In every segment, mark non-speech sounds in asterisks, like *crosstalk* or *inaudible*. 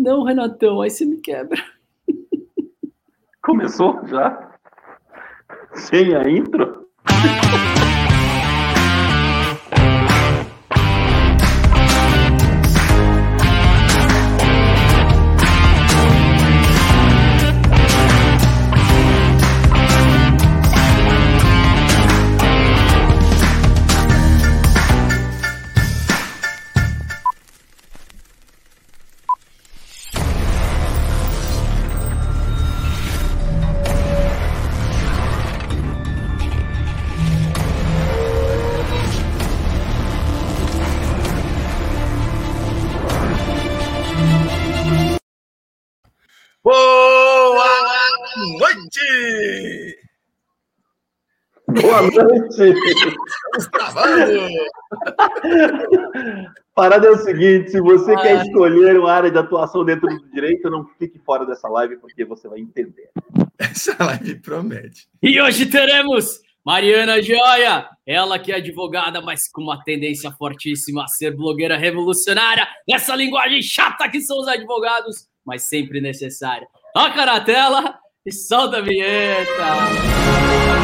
Não, Renatão, aí você me quebra. Começou já? Sem a intro? *laughs* Boa noite! Parada é o seguinte: se você Ai. quer escolher uma área de atuação dentro do direito, não fique fora dessa live, porque você vai entender. Essa live promete. E hoje teremos Mariana Joia, ela que é advogada, mas com uma tendência fortíssima a ser blogueira revolucionária, nessa linguagem chata que são os advogados, mas sempre necessária. Toca na tela e solta a vinheta!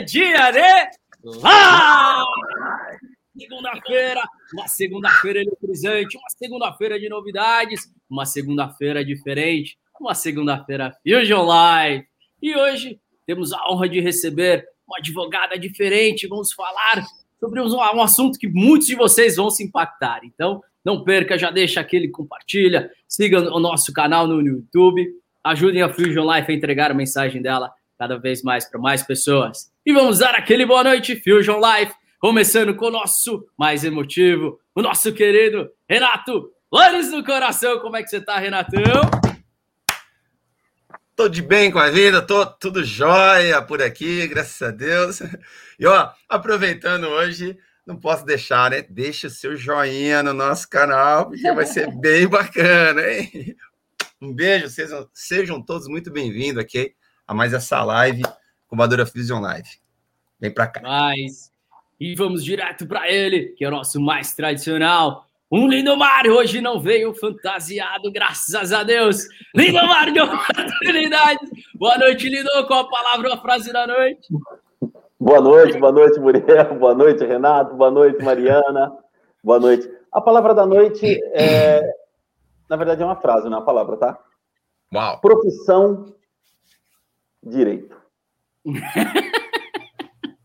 Dia de lá! Segunda-feira, uma segunda-feira eletrizante, uma segunda-feira de novidades, uma segunda-feira diferente, uma segunda-feira Fusion Live. E hoje temos a honra de receber uma advogada diferente. Vamos falar sobre um assunto que muitos de vocês vão se impactar. Então, não perca, já deixa aquele compartilha, siga o nosso canal no YouTube ajudem a Fusion Life a entregar a mensagem dela cada vez mais para mais pessoas. E vamos dar aquele boa noite, Fusion Life, começando com o nosso mais emotivo, o nosso querido Renato Lanes do Coração. Como é que você tá, Renatão? Tô de bem com a vida, tô tudo jóia por aqui, graças a Deus. E ó, aproveitando hoje, não posso deixar, né? Deixa o seu joinha no nosso canal, porque vai ser *laughs* bem bacana, hein? Um beijo, sejam, sejam todos muito bem-vindos aqui a mais essa live Madura Fusion Live. Vem para cá. Mais. E vamos direto para ele, que é o nosso mais tradicional. Um Lindomar hoje não veio fantasiado, graças a Deus. Lindomar de *laughs* oportunidade. Boa noite, Lindo. Qual a palavra ou a frase da noite? Boa noite, boa noite, Muriel. Boa noite, Renato. Boa noite, Mariana. Boa noite. A palavra da noite é na verdade, é uma frase, não é uma palavra, tá? Uau. Profissão direito.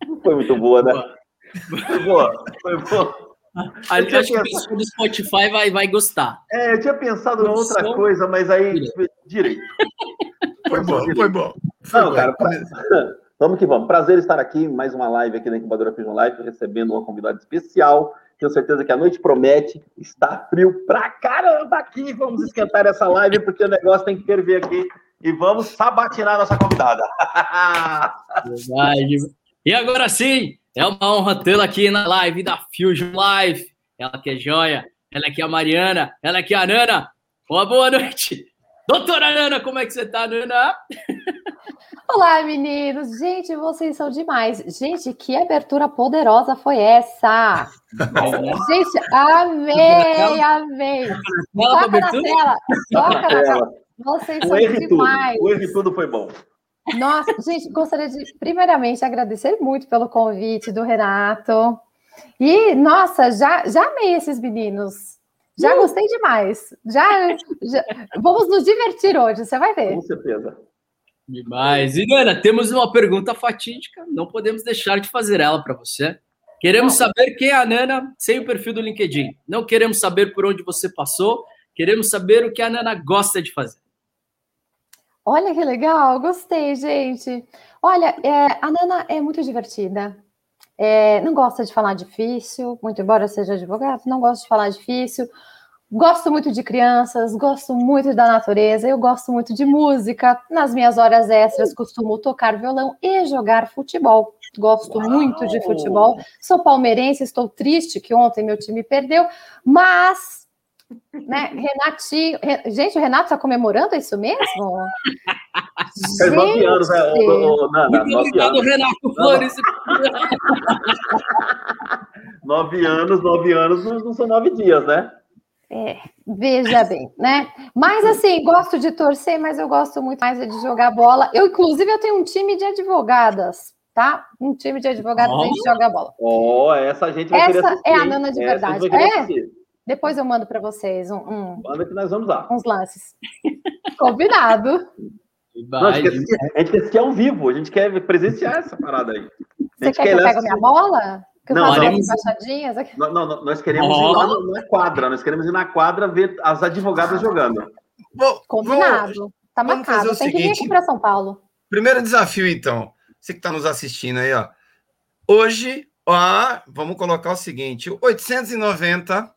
Não foi muito boa, né? Foi boa. Foi boa. acho que o pessoal do Spotify vai, vai gostar. É, eu tinha pensado em outra coisa, mas aí direito. direito. Foi bom, foi bom. Foi não, bom. cara, pra... *laughs* vamos que vamos. Prazer estar aqui, mais uma live aqui na Incubadora Fusion Live, recebendo uma convidada especial tenho certeza que a noite promete. Está frio pra caramba aqui. Vamos esquentar essa live, porque o negócio tem que ferver aqui. E vamos sabatinar nossa convidada. Verdade. E agora sim, é uma honra tê-la aqui na live da Fusion Live. Ela que é joia, ela que é a Mariana, ela que é a Nana. Uma boa noite. Doutora Nana, como é que você tá, Nana? Olá, meninos! Gente, vocês são demais. Gente, que abertura poderosa foi essa? Gente, amei, amei. Toca na tela, toca na tela. Vocês são demais. O erro tudo foi bom. Nossa, gente, gostaria de, primeiramente, agradecer muito pelo convite do Renato. E, nossa, já, já amei esses meninos. Já gostei demais. Já, já, vamos nos divertir hoje, você vai ver. Com certeza. Demais. E Ana, temos uma pergunta fatídica, não podemos deixar de fazer ela para você. Queremos saber quem é a Nana sem o perfil do LinkedIn. Não queremos saber por onde você passou, queremos saber o que a Nana gosta de fazer. Olha que legal, gostei, gente. Olha, é, a Nana é muito divertida. É, não gosta de falar difícil, muito embora seja advogado, não gosta de falar difícil. Gosto muito de crianças, gosto muito da natureza, eu gosto muito de música. Nas minhas horas extras, costumo tocar violão e jogar futebol. Gosto Uau. muito de futebol. Sou palmeirense, estou triste que ontem meu time perdeu, mas né? Renatinho. Gente, o Renato está comemorando isso mesmo? Faz nove anos, né? Muito obrigado, Renato Flores. *laughs* nove anos, nove anos não são nove dias, né? É, veja bem, né? Mas assim, gosto de torcer, mas eu gosto muito mais de jogar bola. Eu, inclusive, eu tenho um time de advogadas, tá? Um time de advogadas oh. a gente joga bola. Ó, oh, essa gente vai Essa é a Nana de verdade. É? Depois eu mando para vocês um, um, Manda que nós vamos lá. uns lances. *laughs* Combinado. Não, a, gente quer, a gente quer assistir ao vivo, a gente quer presenciar essa parada aí. Você quer, que eu pegue minha bola? Que eu não, faço umas embaixadinhas aqui? Não, não, nós queremos oh. ir lá na quadra, nós queremos ir na quadra ver as advogadas jogando. Bom, Combinado. Vou, tá marcado. Tem seguinte, que vir aqui para São Paulo. Primeiro desafio, então. Você que está nos assistindo aí, ó. Hoje, ó, vamos colocar o seguinte: 890 uh!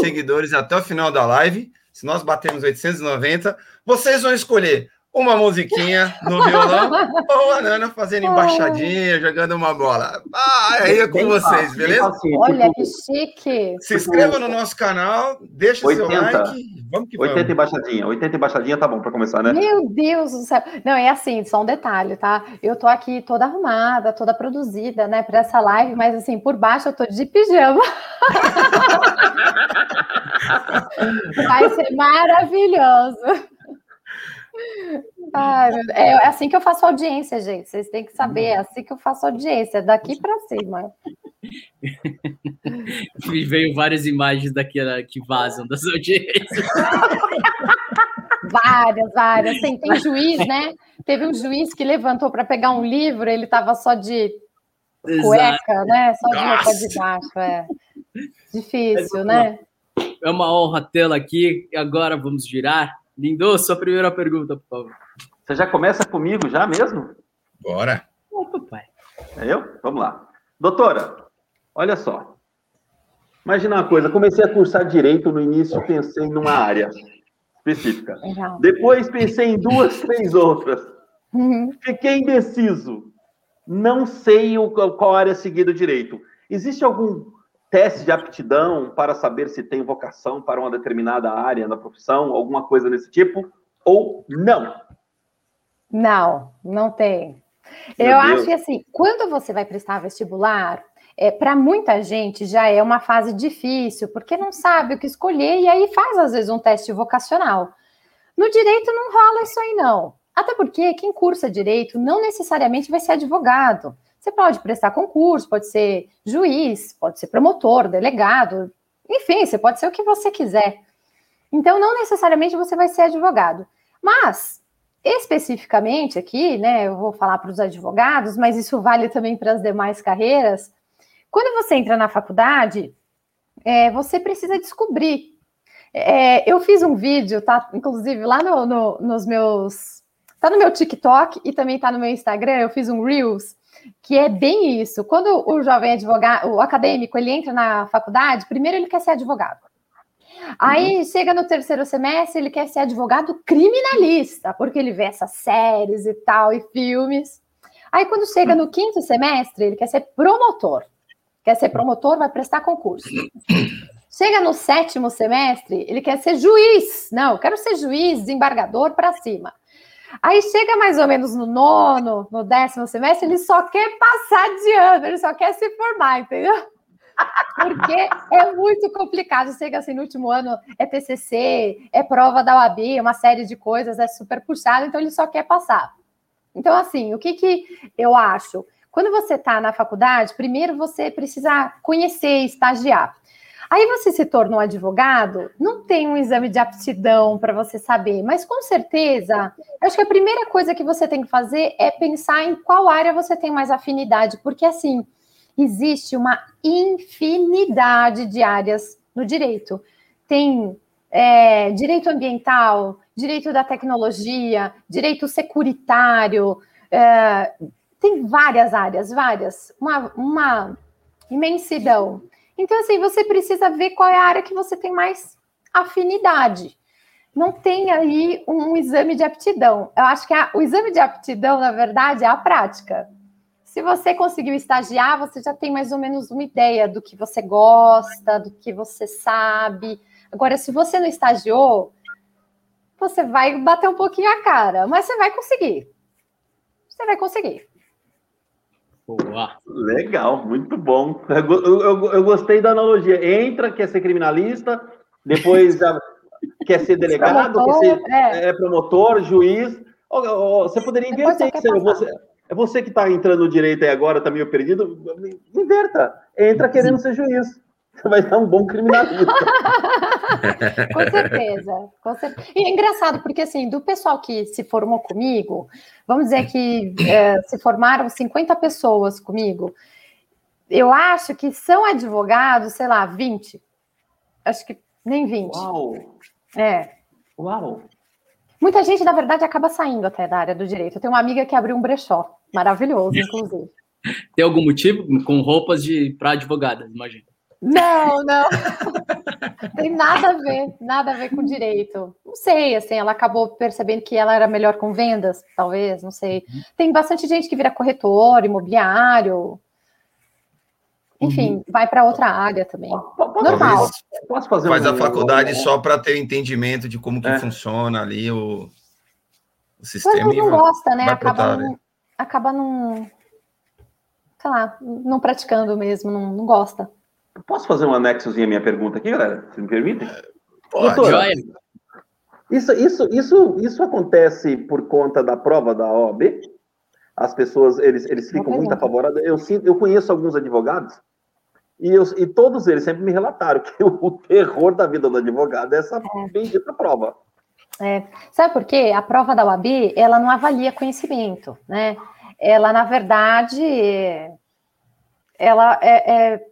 Seguidores até o final da live. Se nós batermos 890, vocês vão escolher uma musiquinha no violão *laughs* ou a Nana fazendo embaixadinha, jogando uma bola. Ah, aí é com vocês, beleza? Olha que chique. Se inscreva no nosso canal, deixa 80, seu like. Vamos que 80 vamos. embaixadinha. 80 embaixadinha tá bom para começar, né? Meu Deus do céu. Não, é assim, só um detalhe, tá? Eu tô aqui toda arrumada, toda produzida, né, para essa live, mas assim, por baixo eu tô de pijama. *laughs* Vai ser maravilhoso. Ai, é assim que eu faço audiência, gente. Vocês têm que saber, é assim que eu faço audiência, daqui para cima. E veio várias imagens daqui que vazam das audiências. Várias, várias. Tem, tem juiz, né? Teve um juiz que levantou para pegar um livro, ele estava só de cueca, Exato. né? Só de roupa de baixo. É. Difícil, é, né? É uma honra tê-la aqui. Agora vamos girar Lindo, sua primeira pergunta, por favor. Você já começa comigo, já mesmo? Bora. Ô, papai. É eu? Vamos lá. Doutora, olha só. Imagina uma coisa, comecei a cursar direito no início, pensei numa área específica. Legal. Depois pensei em duas, *laughs* três outras. Uhum. Fiquei indeciso. Não sei o, qual área seguir do direito. Existe algum teste de aptidão para saber se tem vocação para uma determinada área da profissão, alguma coisa desse tipo, ou não? Não, não tem. Meu Eu Deus. acho que assim, quando você vai prestar vestibular, é, para muita gente já é uma fase difícil, porque não sabe o que escolher e aí faz às vezes um teste vocacional. No direito não rola isso aí não. Até porque quem cursa direito não necessariamente vai ser advogado. Você pode prestar concurso, pode ser juiz, pode ser promotor, delegado, enfim, você pode ser o que você quiser. Então, não necessariamente você vai ser advogado. Mas, especificamente aqui, né, eu vou falar para os advogados, mas isso vale também para as demais carreiras. Quando você entra na faculdade, é, você precisa descobrir. É, eu fiz um vídeo, tá? Inclusive lá no, no, nos meus. Tá no meu TikTok e também tá no meu Instagram. Eu fiz um Reels que é bem isso. Quando o jovem advogado, o acadêmico, ele entra na faculdade, primeiro ele quer ser advogado. Aí uhum. chega no terceiro semestre, ele quer ser advogado criminalista, porque ele vê essas séries e tal, e filmes. Aí quando chega no quinto semestre, ele quer ser promotor. Quer ser promotor, vai prestar concurso. Chega no sétimo semestre, ele quer ser juiz. Não, quero ser juiz, desembargador para cima. Aí chega mais ou menos no nono, no décimo semestre, ele só quer passar de ano, ele só quer se formar, entendeu? *laughs* Porque é muito complicado. Chega assim, no último ano é TCC, é prova da UAB, uma série de coisas, é super puxado, então ele só quer passar. Então, assim, o que, que eu acho? Quando você está na faculdade, primeiro você precisa conhecer, estagiar. Aí você se tornou advogado, não tem um exame de aptidão para você saber, mas com certeza, acho que a primeira coisa que você tem que fazer é pensar em qual área você tem mais afinidade, porque assim, existe uma infinidade de áreas no direito. Tem é, direito ambiental, direito da tecnologia, direito securitário, é, tem várias áreas, várias, uma, uma imensidão. Então, assim, você precisa ver qual é a área que você tem mais afinidade. Não tem aí um exame de aptidão. Eu acho que a, o exame de aptidão, na verdade, é a prática. Se você conseguiu estagiar, você já tem mais ou menos uma ideia do que você gosta, do que você sabe. Agora, se você não estagiou, você vai bater um pouquinho a cara, mas você vai conseguir. Você vai conseguir. Boa. Legal, muito bom. Eu, eu, eu, gostei da analogia. Entra, quer ser criminalista, depois já *laughs* quer ser delegado, promotor, quer ser é. É, promotor, juiz. Você poderia inverter. Você, você, é você que está entrando no direito aí agora, está meio perdido. Inverta. Entra querendo ser juiz. Você *laughs* vai ser um bom criminalista. *laughs* com certeza, com certeza. E é engraçado, porque assim, do pessoal que se formou comigo, vamos dizer que é, se formaram 50 pessoas comigo, eu acho que são advogados, sei lá, 20. Acho que nem 20. Uau! É. Uau! Muita gente, na verdade, acaba saindo até da área do direito. Eu tenho uma amiga que abriu um brechó. Maravilhoso, inclusive. Tem algum motivo? Com roupas de para advogadas, imagina. Não, não. *laughs* Tem nada a ver, nada a ver com direito. Não sei, assim, ela acabou percebendo que ela era melhor com vendas, talvez, não sei. Tem bastante gente que vira corretor, imobiliário. Enfim, uhum. vai para outra área também. Normal. Posso fazer Faz um... a faculdade só para ter entendimento de como que é. funciona ali o, o sistema. Mas não gosta, né? Acaba não, acaba não, sei lá, não praticando mesmo, não, não gosta. Posso fazer um anexozinho à minha pergunta aqui, galera? Se me permitem? Pode. Doutora, isso, isso, isso, isso acontece por conta da prova da OAB? As pessoas, eles, eles ficam muito apavorados. Eu, eu conheço alguns advogados e, eu, e todos eles sempre me relataram que o, *laughs* o terror da vida do advogado é essa é. bendita prova. É. Sabe por quê? A prova da OAB, ela não avalia conhecimento, né? Ela, na verdade, ela é, é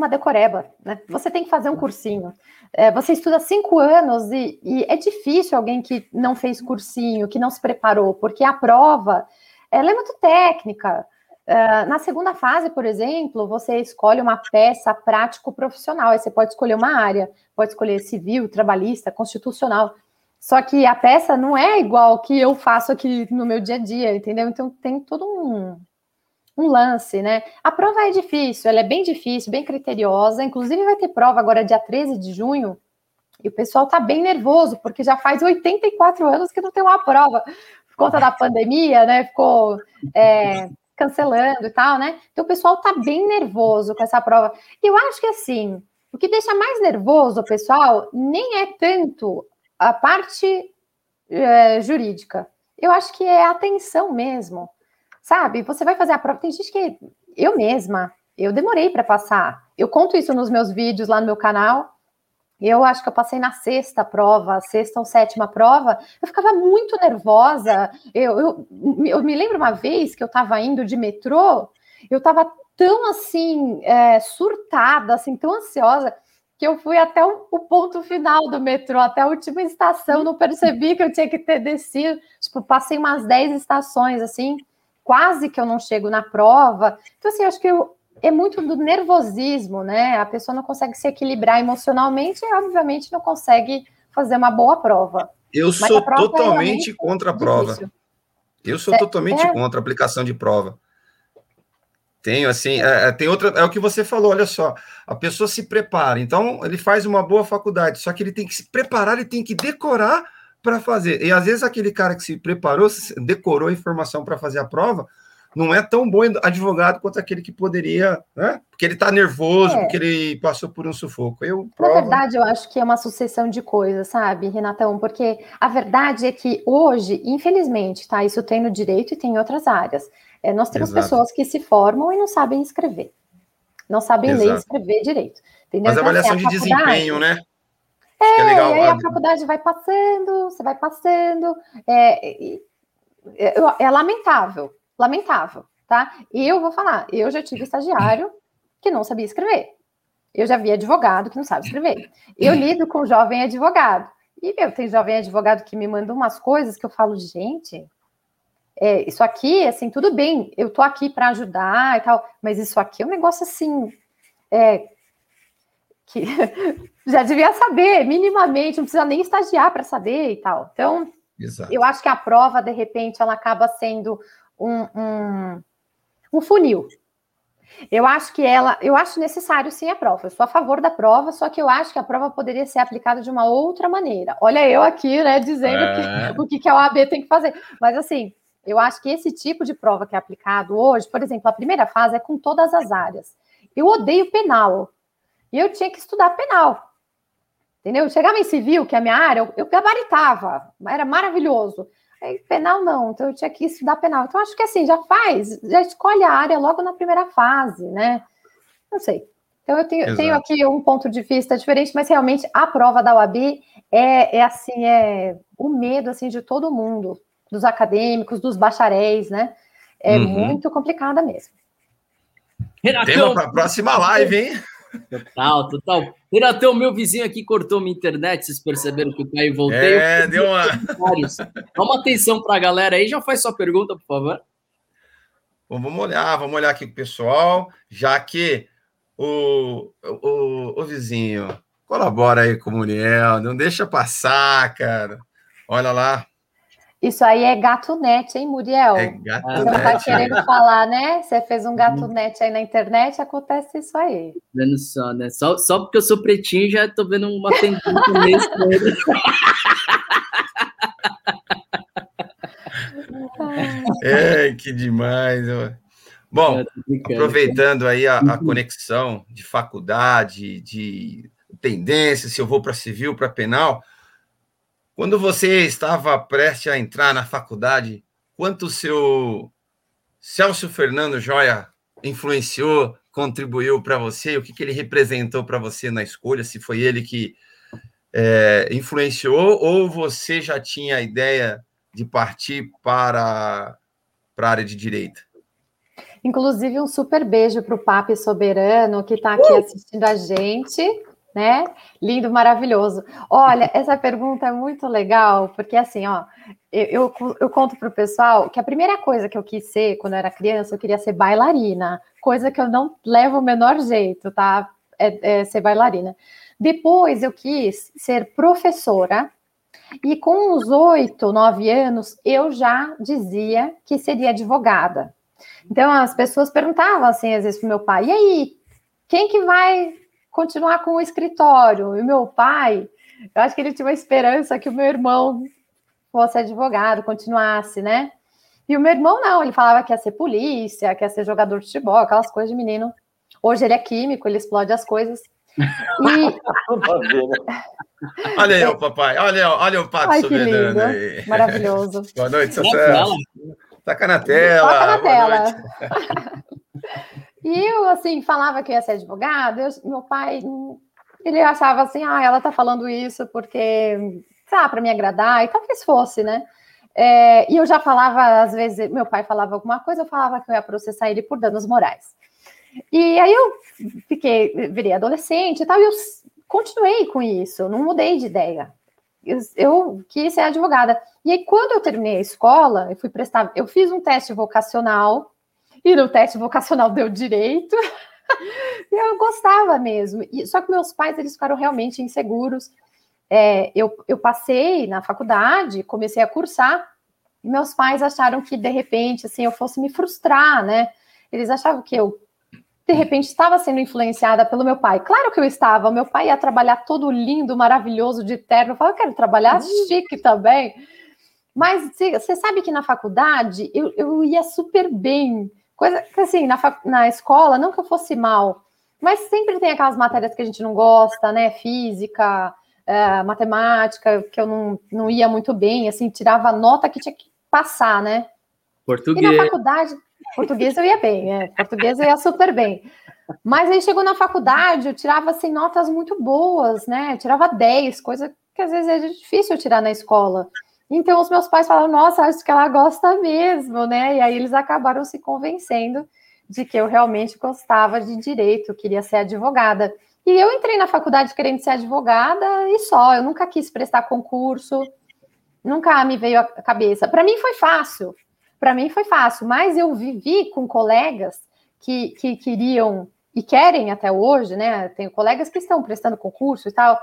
uma decoreba, né? Você tem que fazer um cursinho. É, você estuda cinco anos e, e, é difícil alguém que não fez cursinho, que não se preparou, porque a prova ela é muito técnica. Uh, na segunda fase, por exemplo, você escolhe uma peça prático-profissional. Aí você pode escolher uma área, pode escolher civil, trabalhista, constitucional. Só que a peça não é igual que eu faço aqui no meu dia a dia, entendeu? Então tem todo um, um lance, né? A prova é difícil, ela é bem difícil, bem criteriosa. Inclusive, vai ter prova agora dia 13 de junho. E o pessoal tá bem nervoso, porque já faz 84 anos que não tem uma prova. Por conta da pandemia, né? Ficou é, cancelando e tal, né? Então o pessoal tá bem nervoso com essa prova. E eu acho que assim, o que deixa mais nervoso o pessoal nem é tanto a parte é, jurídica. Eu acho que é a atenção mesmo. Sabe? Você vai fazer a prova. Tem gente que. Eu mesma, eu demorei para passar. Eu conto isso nos meus vídeos lá no meu canal. Eu acho que eu passei na sexta prova, sexta ou sétima prova. Eu ficava muito nervosa. Eu, eu, eu me lembro uma vez que eu estava indo de metrô, eu estava tão assim, é, surtada, assim, tão ansiosa que eu fui até o, o, ponto final do metrô, até a última estação, não percebi que eu tinha que ter descido. Tipo, passei umas 10 estações, assim, quase que eu não chego na prova. Então, assim, acho que eu, é muito do nervosismo, né? A pessoa não consegue se equilibrar emocionalmente e, obviamente, não consegue fazer uma boa prova. Eu Mas sou é totalmente é contra a prova. Difícil. Eu sou é, totalmente é... contra a aplicação de prova. Tenho, assim, é, é, tem outra, é o que você falou, olha só, a pessoa se prepara, então ele faz uma boa faculdade, só que ele tem que se preparar, ele tem que decorar para fazer. E às vezes aquele cara que se preparou, decorou a informação para fazer a prova, não é tão bom advogado quanto aquele que poderia, né? Porque ele está nervoso, é. porque ele passou por um sufoco. Eu, prova... Na verdade, eu acho que é uma sucessão de coisas, sabe, Renatão? Porque a verdade é que hoje, infelizmente, tá? Isso tem no direito e tem em outras áreas. É, nós temos Exato. pessoas que se formam e não sabem escrever. não sabem Exato. ler e escrever direito. Entendeu? Mas então, avaliação assim, de desempenho, né? É, é legal. E aí a faculdade vai passando, você vai passando. É, é, é, lamentável, lamentável, tá? E eu vou falar, eu já tive estagiário que não sabia escrever. Eu já vi advogado que não sabe escrever. Eu lido com jovem advogado. E, meu, tem jovem advogado que me manda umas coisas que eu falo, gente, é, isso aqui, assim, tudo bem, eu tô aqui para ajudar e tal, mas isso aqui é um negócio assim, é, que *laughs* já devia saber, minimamente, não precisa nem estagiar para saber e tal. Então, Exato. eu acho que a prova, de repente, ela acaba sendo um, um, um funil, eu acho que ela, eu acho necessário sim a prova. Eu sou a favor da prova, só que eu acho que a prova poderia ser aplicada de uma outra maneira. Olha, eu aqui, né, dizendo é. que, o que, que a OAB tem que fazer. Mas assim, eu acho que esse tipo de prova que é aplicado hoje, por exemplo, a primeira fase é com todas as áreas. Eu odeio penal. E eu tinha que estudar penal. Entendeu? Eu chegava em civil, que é a minha área, eu, eu gabaritava, era maravilhoso. Aí, penal não, então eu tinha que estudar penal. Então, acho que assim, já faz, já escolhe a área logo na primeira fase, né? Não sei. Então, eu tenho, tenho aqui um ponto de vista diferente, mas realmente a prova da UAB é, é assim, é o medo assim de todo mundo, dos acadêmicos, dos bacharéis, né? É uhum. muito complicada mesmo. Tema para a próxima live, hein? Total, total. Era até o meu vizinho aqui cortou minha internet, vocês perceberam que eu caí e voltei. É, deu uma. Dá uma atenção para a galera aí, já faz sua pergunta, por favor. Bom, vamos olhar, vamos olhar aqui com o pessoal, já que o, o, o vizinho colabora aí com o Muriel, não deixa passar, cara. Olha lá, isso aí é gato net, hein, Muriel? É gato Você não tá querendo falar, né? Você fez um gato net aí na internet, acontece isso aí. Vendo só, né? Só, só porque eu sou pretinho, já tô vendo uma tendência nesse. é, que demais. Bom, aproveitando aí a, a conexão de faculdade, de tendência, se eu vou para civil, para penal, quando você estava prestes a entrar na faculdade, quanto o seu Celso Fernando Joia influenciou, contribuiu para você? O que, que ele representou para você na escolha? Se foi ele que é, influenciou ou você já tinha a ideia de partir para, para a área de direito? Inclusive, um super beijo para o Papi Soberano, que está aqui uh! assistindo a gente né? Lindo, maravilhoso. Olha, *laughs* essa pergunta é muito legal, porque assim, ó, eu, eu, eu conto para o pessoal que a primeira coisa que eu quis ser quando eu era criança, eu queria ser bailarina, coisa que eu não levo o menor jeito, tá? É, é ser bailarina. Depois eu quis ser professora, e com uns oito, nove anos, eu já dizia que seria advogada. Então as pessoas perguntavam assim, às vezes, para meu pai: e aí, quem que vai continuar com o escritório. E meu pai, eu acho que ele tinha uma esperança que o meu irmão fosse advogado, continuasse, né? E o meu irmão não, ele falava que ia ser polícia, que ia ser jogador de futebol, aquelas coisas de menino. Hoje ele é químico, ele explode as coisas. *laughs* E... olha aí o papai, olha, olha o pato Ai, soberano aí. Maravilhoso. *laughs* Boa noite, Celso. Taca na tela. Taca na tela. *laughs* E eu, assim, falava que ia ser advogada, eu, meu pai, ele achava assim, ah, ela tá falando isso porque, sei para me agradar, e talvez fosse, né? É, e eu já falava, às vezes, meu pai falava alguma coisa, eu falava que eu ia processar ele por danos morais. E aí eu fiquei, virei adolescente e tal, e eu continuei com isso, não mudei de ideia. Eu, eu quis ser advogada. E aí, quando eu terminei a escola, eu fui prestar, eu fiz um teste vocacional e no teste vocacional deu direito. *laughs* e eu gostava mesmo. E, só que meus pais, eles ficaram realmente inseguros. É, eu, eu passei na faculdade, comecei a cursar, e meus pais acharam que, de repente, assim, eu fosse me frustrar, né? Eles achavam que eu, de repente, estava sendo influenciada pelo meu pai. Claro que eu estava, o meu pai ia trabalhar todo lindo, maravilhoso, de terno. Eu falava, eu quero trabalhar uhum. chique também. Mas você sabe que na faculdade eu, eu ia super bem. Coisa que, assim, na, na escola, não que eu fosse mal, mas sempre tem aquelas matérias que a gente não gosta, né? Física, é, matemática, que eu não, não ia muito bem, assim, tirava nota que tinha que passar, né? Português. E na faculdade, português eu ia bem, é, português eu ia super bem. Mas aí chegou na faculdade, eu tirava assim, notas muito boas, né? Eu tirava 10, coisa que às vezes é difícil tirar na escola. Então os meus pais falaram, nossa, acho que ela gosta mesmo, né? E aí eles acabaram se convencendo de que eu realmente gostava de direito, queria ser advogada. E eu entrei na faculdade querendo ser advogada e só, eu nunca quis prestar concurso, nunca me veio à cabeça. Para mim foi fácil, para mim foi fácil, mas eu vivi com colegas que, que queriam e querem até hoje, né? Tenho colegas que estão prestando concurso e tal.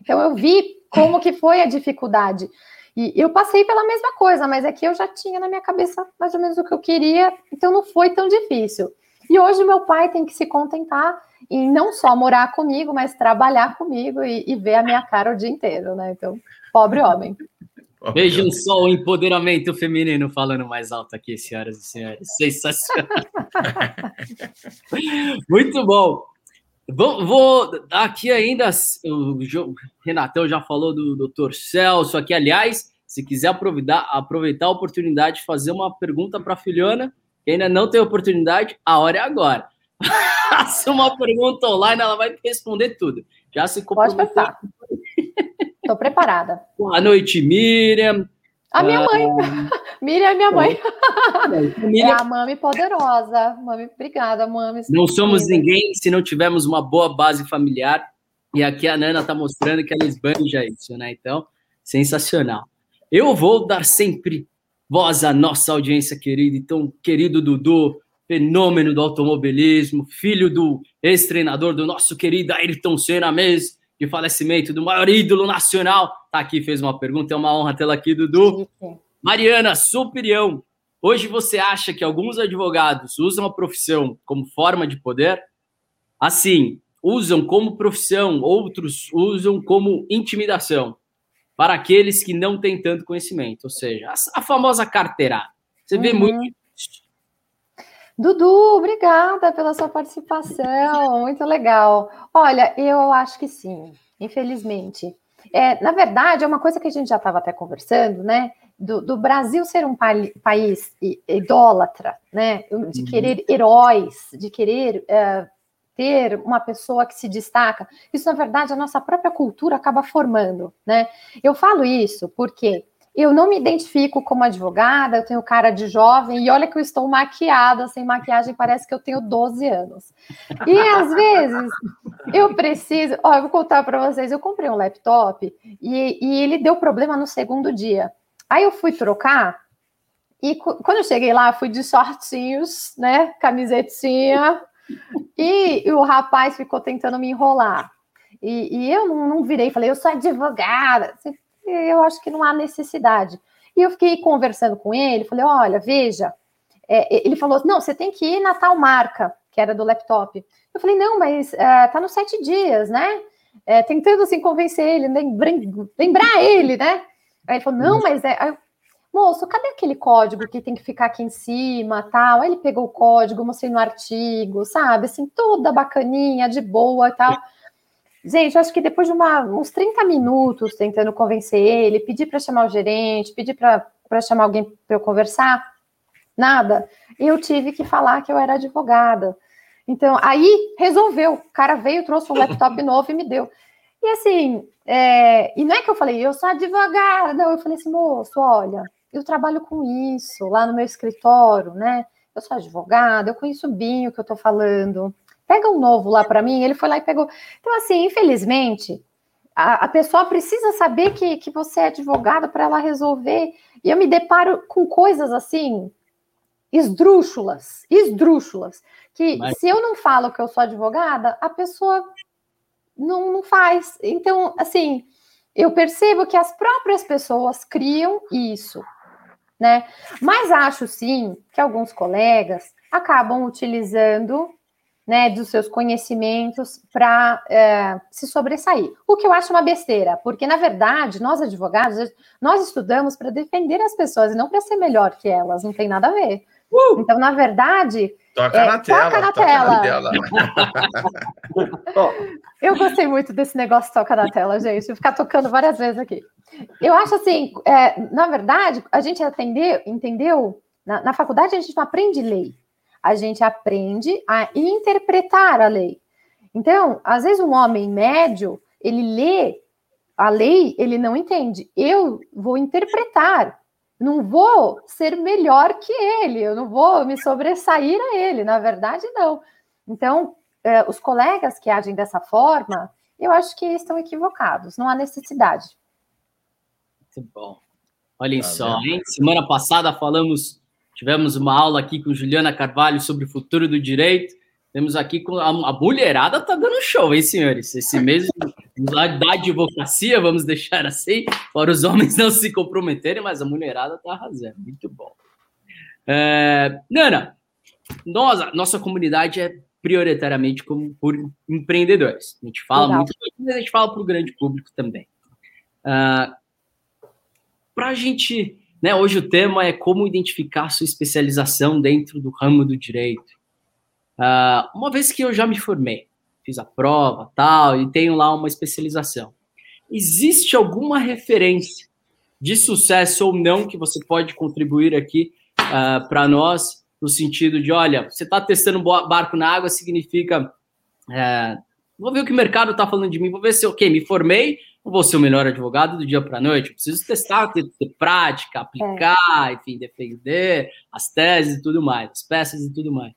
Então eu vi como que foi a dificuldade. E eu passei pela mesma coisa, mas é que eu já tinha na minha cabeça mais ou menos o que eu queria, então não foi tão difícil. E hoje meu pai tem que se contentar em não só morar comigo, mas trabalhar comigo e, e ver a minha cara o dia inteiro, né? Então, pobre homem. Vejam só o empoderamento feminino falando mais alto aqui, senhoras e senhores. Sensacional. *laughs* Muito bom. Vou, vou aqui ainda. O Renatão já falou do doutor Celso aqui. Aliás, se quiser aproveitar, aproveitar a oportunidade de fazer uma pergunta para a filhona, que ainda não tem oportunidade, a hora é agora. *laughs* Faça uma pergunta online, ela vai responder tudo. Já se Pode passar. Estou preparada. Boa noite, Miriam. A minha uh... mãe. Miriam é minha mãe. Miriam... É a mãe poderosa. Mãe, obrigada, mãe. Não somos ninguém se não tivermos uma boa base familiar. E aqui a Nana está mostrando que ela esbanja isso, né? Então, sensacional. Eu vou dar sempre voz à nossa audiência querida. Então, querido Dudu, fenômeno do automobilismo, filho do ex-treinador do nosso querido Ayrton Senna mesmo de falecimento do maior ídolo nacional. Tá aqui, fez uma pergunta, é uma honra tê-la aqui, Dudu. Mariana Superião, hoje você acha que alguns advogados usam a profissão como forma de poder? Assim, usam como profissão, outros usam como intimidação para aqueles que não têm tanto conhecimento, ou seja, a, a famosa carteirada. Você vê uhum. muito Dudu, obrigada pela sua participação, muito legal. Olha, eu acho que sim, infelizmente. É, na verdade, é uma coisa que a gente já estava até conversando, né? Do, do, Brasil ser um pa país idólatra, né? De uhum. querer heróis, de querer é, ter uma pessoa que se destaca. Isso, na verdade, a nossa própria cultura acaba formando, né? Eu falo isso porque eu não me identifico como advogada, eu tenho cara de jovem, e olha que eu estou maquiada, sem maquiagem, parece que eu tenho 12 anos. E às *laughs* vezes eu preciso. Ó, eu vou contar para vocês: eu comprei um laptop e, e ele deu problema no segundo dia. Aí eu fui trocar, e quando eu cheguei lá, fui de shortinhos, né? Camisetinha, e, e o rapaz ficou tentando me enrolar. E, e eu não, não, virei, falei, eu sou advogada. Assim, eu acho que não há necessidade. E eu fiquei conversando com ele, falei, olha, veja, é, ele falou, não, você tem que ir na tal marca, que era do laptop. Eu falei, não, mas é, tá nos sete dias, né? É, tentando assim convencer ele, lembrar ele, né? Aí ele falou, não, mas é. Aí, Moço, cadê aquele código que tem que ficar aqui em cima, tal? Aí ele pegou o código, mostrei no artigo, sabe? Assim, toda bacaninha, de boa e tal. Gente, acho que depois de uma, uns 30 minutos tentando convencer ele, pedir para chamar o gerente, pedir para chamar alguém para eu conversar, nada. Eu tive que falar que eu era advogada. Então, aí resolveu. O cara veio, trouxe um laptop *laughs* novo e me deu. E assim, é, e não é que eu falei, eu sou advogada, não, eu falei assim, moço, olha, eu trabalho com isso lá no meu escritório, né? Eu sou advogada, eu conheço bem o que eu estou falando pega um novo lá para mim. Ele foi lá e pegou. Então, assim, infelizmente, a, a pessoa precisa saber que, que você é advogado para ela resolver. E eu me deparo com coisas assim, esdrúxulas, esdrúxulas, que Mas... se eu não falo que eu sou advogada, a pessoa não, não faz. Então, assim, eu percebo que as próprias pessoas criam isso, né? Mas acho sim que alguns colegas acabam utilizando né, dos seus conhecimentos para é, se sobressair. O que eu acho uma besteira, porque na verdade nós advogados nós estudamos para defender as pessoas e não para ser melhor que elas. Não tem nada a ver. Uh! Então, na verdade, toca é, na tela, toca na toca tela. Na *laughs* eu gostei muito desse negócio toca na tela, gente. Vou ficar tocando várias vezes aqui. Eu acho assim, é, na verdade, a gente atendeu, entendeu? Na, na faculdade a gente não aprende lei a gente aprende a interpretar a lei. Então, às vezes um homem médio, ele lê a lei, ele não entende. Eu vou interpretar, não vou ser melhor que ele, eu não vou me sobressair a ele, na verdade, não. Então, eh, os colegas que agem dessa forma, eu acho que estão equivocados, não há necessidade. Muito bom. Olhem tá só, hein? Semana passada falamos, tivemos uma aula aqui com Juliana Carvalho sobre o futuro do direito. Temos aqui com a, a mulherada tá dando show, hein, senhores? Esse mês da advocacia, vamos deixar assim, para os homens não se comprometerem, mas a mulherada tá arrasando. Muito bom. É, Nana, nós, nossa comunidade é prioritariamente como por empreendedores. A gente fala Legal. muito, mas a gente fala para o grande público também. Uh, para a gente, né, hoje o tema é como identificar sua especialização dentro do ramo do direito. Uh, uma vez que eu já me formei, fiz a prova, tal, e tenho lá uma especialização, existe alguma referência de sucesso ou não que você pode contribuir aqui uh, ah, para nós, no sentido de, olha, você está testando um barco na água, significa, é, vou ver o que o mercado está falando de mim, vou ver se, ok, me formei, não vou ser o melhor advogado do dia para a noite, eu preciso testar, ter, ter prática, aplicar, é. enfim, defender as teses e tudo mais, as peças e tudo mais.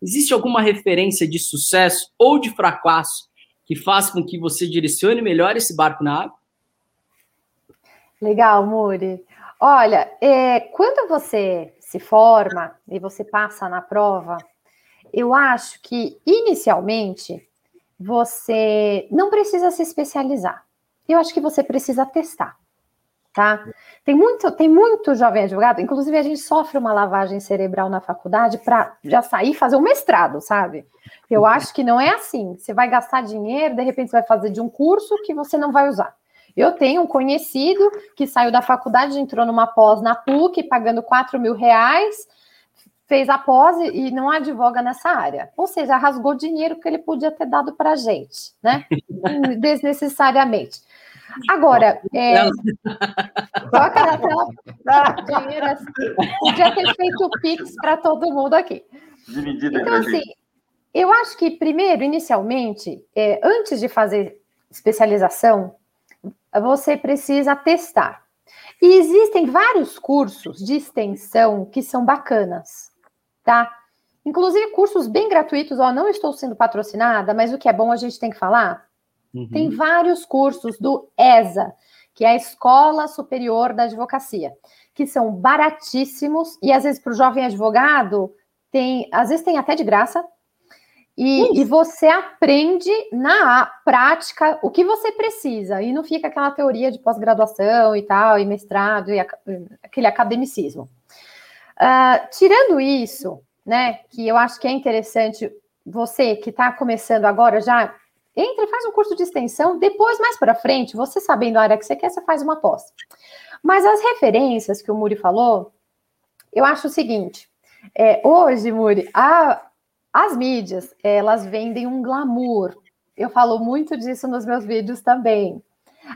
Existe alguma referência de sucesso ou de fracasso que faz com que você direcione melhor esse barco na água? Legal, Muri. Olha, é, quando você se forma e você passa na prova, eu acho que inicialmente você não precisa se especializar. Eu acho que você precisa testar tá? Tem muito, tem muito jovem advogado, inclusive a gente sofre uma lavagem cerebral na faculdade para já sair fazer um mestrado, sabe? Eu acho que não é assim. Você vai gastar dinheiro, de repente você vai fazer de um curso que você não vai usar. Eu tenho um conhecido que saiu da faculdade, entrou numa pós na PUC, pagando 4 mil reais, fez a pós e não advoga nessa área. Ou seja, rasgou dinheiro que ele podia ter dado para a gente, né? *laughs* Desnecessariamente. Agora, é, toca na tela dinheiro assim. Podia ter feito o Pix para todo mundo aqui. Dividido então, assim, eu acho que, primeiro, inicialmente, é, antes de fazer especialização, você precisa testar. E existem vários cursos de extensão que são bacanas, tá? Inclusive cursos bem gratuitos, ó, não estou sendo patrocinada, mas o que é bom a gente tem que falar. Uhum. Tem vários cursos do ESA, que é a Escola Superior da Advocacia, que são baratíssimos e às vezes para o jovem advogado tem, às vezes tem até de graça. E, e, você aprende na prática o que você precisa, e não fica aquela teoria de pós-graduação e tal, e mestrado, e aquele academicismo. Uh, tirando isso, né, que eu acho que é interessante, você que está começando agora já entre, faz um curso de extensão, depois, mais para frente, você sabendo a área que você quer, você faz uma pós. Mas as referências que o Muri falou, eu acho o seguinte: é, hoje, Muri, a, as mídias, elas vendem um glamour. Eu falo muito disso nos meus vídeos também.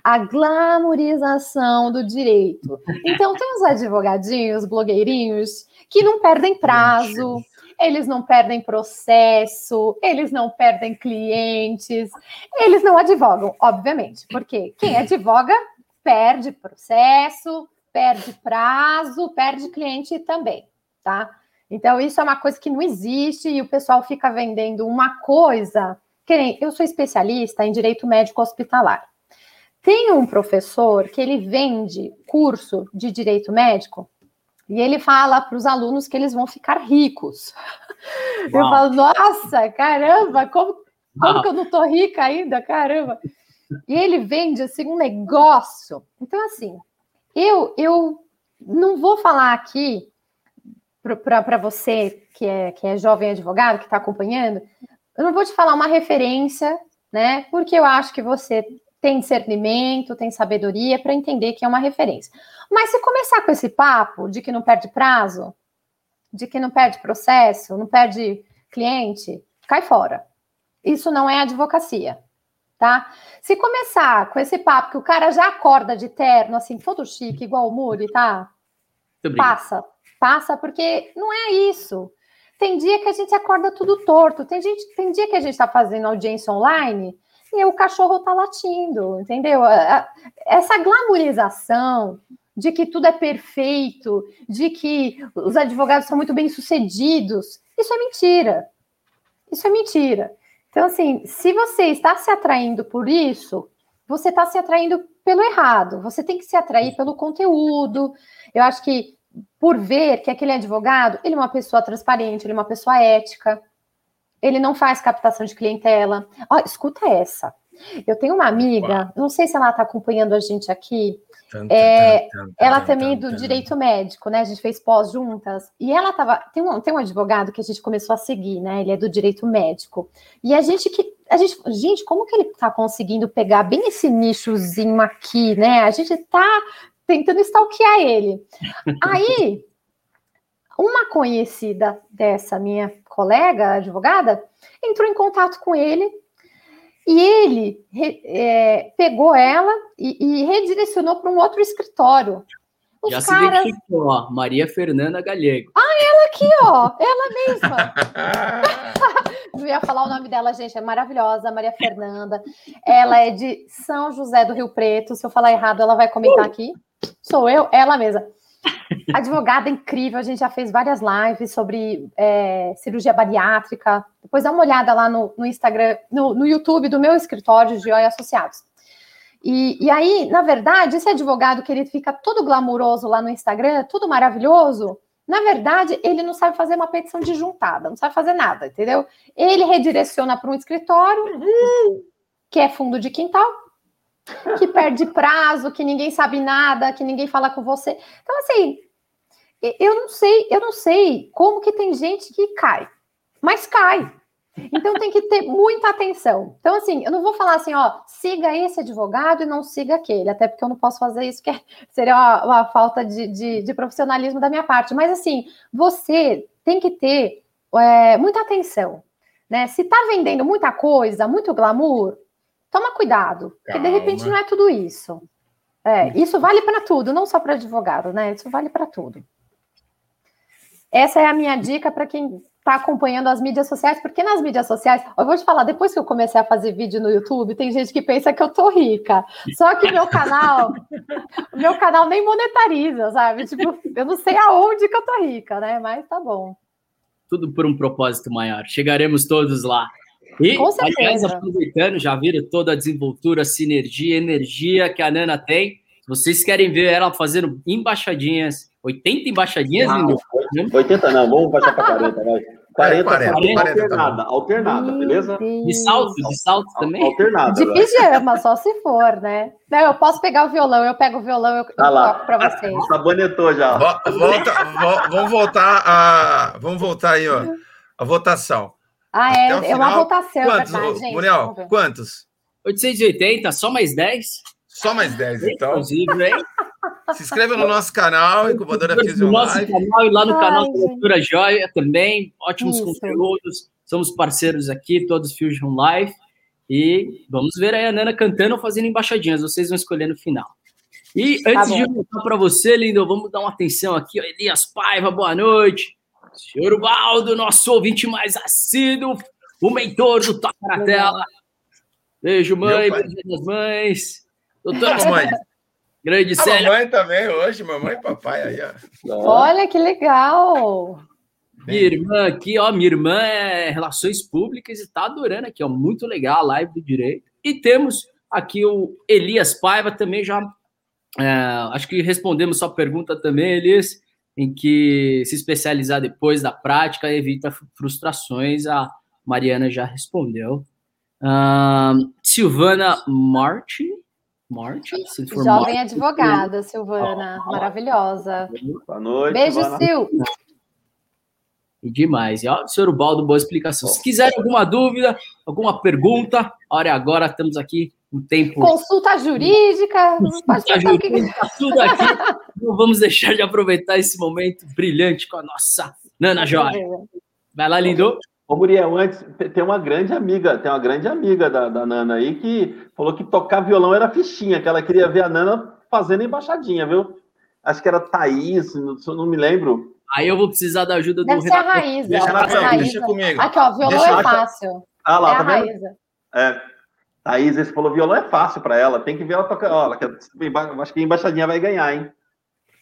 A glamorização do direito. Então, tem os advogadinhos, blogueirinhos, que não perdem prazo, eles não perdem processo, eles não perdem clientes, eles não advogam, obviamente, porque quem advoga perde processo, perde prazo, perde cliente também, tá? Então, isso é uma coisa que não existe e o pessoal fica vendendo uma coisa. Que eu sou especialista em direito médico hospitalar. Tem um professor que ele vende curso de direito médico e ele fala para os alunos que eles vão ficar ricos. *laughs* Uau. Eu falo, nossa, caramba, como, como que eu não estou rica ainda? Caramba. E ele vende assim um negócio. Então, assim, eu, eu não vou falar aqui para você que é, que é jovem advogado, que está acompanhando, eu não vou te falar uma referência, né? Porque eu acho que você tem discernimento, tem sabedoria para entender que é uma referência. Mas se começar com esse papo de que não perde prazo, de que não perde processo, não perde cliente, cai fora. Isso não é advocacia, tá? Se começar com esse papo que o cara já acorda de terno, assim, todo chique, igual o Muri, tá? Passa, passa, porque não é isso. Tem dia que a gente acorda tudo torto, tem, gente, tem dia que a gente está fazendo audiência online e o cachorro está latindo, entendeu? Essa glamorização de que tudo é perfeito, de que os advogados são muito bem sucedidos, isso é mentira. Isso é mentira. Então, assim, se você está se atraindo por isso, você está se atraindo pelo errado. Você tem que se atrair pelo conteúdo. Eu acho que por ver que aquele advogado, ele é uma pessoa transparente, ele é uma pessoa ética, ele não faz captação de clientela. Ó, escuta essa. Eu tenho uma amiga, não sei se ela está acompanhando a gente aqui, é, ela também é do direito médico, né? A gente fez pós juntas. E ela tava. Tem um, tem um advogado que a gente começou a seguir, né? Ele é do direito médico. E a gente que. A gente, gente, como que ele tá conseguindo pegar bem esse nichozinho aqui, né? A gente tá tentando stalkear ele. *laughs* Aí, uma conhecida dessa minha colega advogada entrou em contato com ele e ele é, pegou ela e, e redirecionou para um outro escritório. Os Já caras... se identificou, ó, Maria Fernanda Galego. Ah, ela aqui, ó, ela mesma. *laughs* Não ia falar o nome dela, gente, é maravilhosa, Maria Fernanda. Ela é de São José do Rio Preto. Se eu falar errado, ela vai comentar aqui. Sou eu, ela mesma. *laughs* Advogada incrível, a gente já fez várias lives sobre é, cirurgia bariátrica. Depois dá uma olhada lá no, no Instagram, no, no, YouTube do meu escritório de OI Associados. E, e, aí, na verdade, esse advogado que ele fica todo glamuroso lá no Instagram, tudo maravilhoso, na verdade, ele não sabe fazer uma petição de juntada, não sabe fazer nada, entendeu? Ele redireciona para um escritório, que é fundo de quintal, que perde prazo, que ninguém sabe nada, que ninguém fala com você. Então, assim, eu não sei, eu não sei como que tem gente que cai, mas cai. Então tem que ter muita atenção. Então, assim, eu não vou falar assim, ó, siga esse advogado e não siga aquele, até porque eu não posso fazer isso, que é, seria uma, uma falta de, de, de, profissionalismo da minha parte. Mas assim, você tem que ter é, muita atenção. Né? Se tá vendendo muita coisa, muito glamour, toma cuidado, porque de repente não é tudo isso. É, isso vale para tudo, não só para advogado, né? Isso vale para tudo. Essa é a minha dica para quem está acompanhando as mídias sociais, porque nas mídias sociais, eu vou te falar, depois que eu comecei a fazer vídeo no YouTube, tem gente que pensa que eu tô rica. Só que meu canal, meu canal nem monetariza, sabe? Tipo, eu não sei aonde que eu tô rica, né? Mas tá bom. Tudo por um propósito maior. Chegaremos todos lá. E, Com certeza. aliás, aproveitando, já viram toda a desenvoltura, sinergia, energia que a Nana tem. Se vocês querem ver ela fazendo embaixadinhas 80 embaixadinhas, não, 80 não, vamos baixar para 40, vai. 40, 40, 40, 40 alternada, alternada, beleza? De salto, de salto também? Alternada. De pijama, só se for, né? Não, eu posso pegar o violão, eu pego o violão, eu tá toco para vocês. Sabonetou já. Volta, vamos voltar a. Vamos voltar aí, ó. A votação. Ah, é, é uma votação, quantos, verdade, gente? Muriel, quantos? 880, só mais 10? Só mais 10, então. Inclusive, hein? Se inscreva no nosso canal, *laughs* Incubadora Fusion No nosso canal e lá no Ai, canal da Cultura Joia também. Ótimos Isso. conteúdos. Somos parceiros aqui, todos Fusion Live. E vamos ver aí a Nana cantando ou fazendo embaixadinhas. Vocês vão escolher no final. E tá antes tá de voltar para você, lindo, vamos dar uma atenção aqui. Elias Paiva, boa noite. Senhor Baldo, nosso ouvinte mais assíduo, o mentor do Toca na Tela. Beijo, mãe. Beijo das mães. Doutora mãe. Grande a mamãe também hoje, mamãe e papai aí, ó. Olha que legal! Minha irmã aqui, ó, minha irmã é Relações Públicas e tá adorando aqui, ó, muito legal a live do direito. E temos aqui o Elias Paiva também já, é, acho que respondemos sua pergunta também, Elias, em que se especializar depois da prática evita frustrações, a Mariana já respondeu. Uh, Silvana Martin, Morte? Jovem advogada, Silvana. Maravilhosa. Boa noite. Beijo, Sil. E demais. E, ó, senhor Baldo, boa explicação. Se quiserem alguma dúvida, alguma pergunta, a hora é agora, estamos aqui no tempo. Consulta jurídica. Consulta jurídica, tudo aqui. Não vamos deixar de aproveitar esse momento brilhante com a nossa Nana Joia. Vai lá, lindo. Ô, Muriel, antes, tem uma grande amiga, tem uma grande amiga da, da Nana aí que falou que tocar violão era fichinha, que ela queria ver a Nana fazendo embaixadinha, viu? Acho que era Thaís, não, não me lembro. Aí eu vou precisar da ajuda do Deve ser a Raíza. Deixa, a deixa comigo. Aqui, ó, violão Deixa- é fácil. Ah é lá, a tá vendo? Raíza. É. Thaís, esse falou violão é fácil pra ela. Tem que ver ela tocar. Ó, ela quer- acho que a embaixadinha vai ganhar, hein?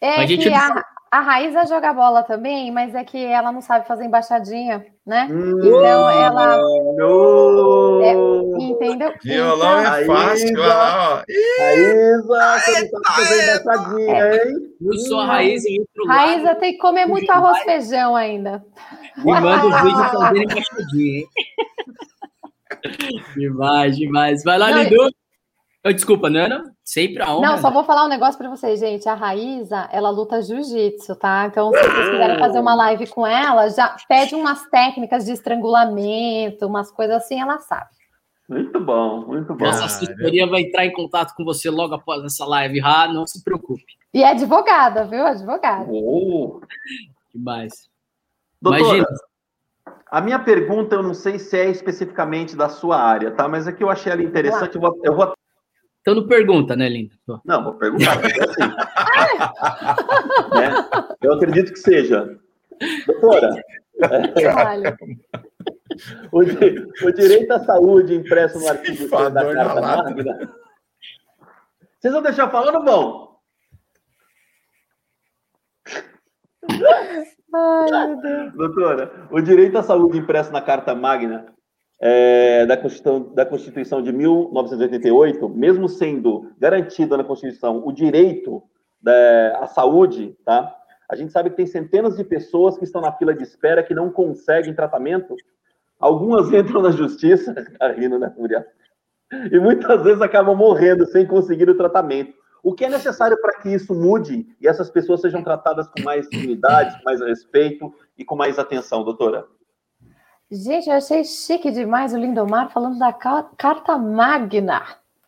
É a gente que a, a Raíza joga bola também, mas é que ela não sabe fazer embaixadinha, né? Hum, Então ela. no... Entendeu? Violão Então, é fácil, olha lá, ó. Raíza, você não sabe fazer embaixadinha, hein? Eu sou a Raiz em outro Raíza lado. tem que comer muito arroz e feijão ainda. Me manda os vídeos fazendo embaixadinha, hein? *laughs* demais, demais. Vai lá, Não, Lidu. Oh, desculpa, Nana. Sempre a honra. Não, só vou falar um negócio pra vocês, gente. A Raíza, ela luta jiu-jitsu, tá? Então, se vocês quiserem fazer uma live com ela, já pede umas técnicas de estrangulamento, umas coisas assim, ela sabe. Muito bom, muito bom. Nossa assessoria vai entrar em contato com você logo após essa live, Rá. Não se preocupe. E é advogada, viu? Advogada. Oh. Demais. Doutora, Imagina. A minha pergunta eu não sei se é especificamente da sua área, tá? Mas aqui eu achei ela interessante. Eu vou, eu vou- Então não pergunta, né, linda? Não, vou perguntar. assim, *laughs* né? Eu acredito que seja. Doutora, *laughs* o, di- o direito à saúde impresso no artigo 6 da Carta. Magna. Vocês vão deixar eu falar ou não vão? Ai. Doutora, o direito à saúde impresso na Carta Magna é, da, Constituição, da Constituição de 1988, mesmo sendo garantido na Constituição o direito da, à saúde, tá? A gente sabe que tem centenas de pessoas que estão na fila de espera que não conseguem tratamento. Algumas *laughs* entram na justiça, tá rindo, né, Muriel? E muitas vezes acabam morrendo sem conseguir o tratamento. O que é necessário para que isso mude e essas pessoas sejam tratadas com mais dignidade, com mais respeito e com mais atenção, doutora? Gente, eu achei chique demais o Lindomar falando da ca- Carta Magna.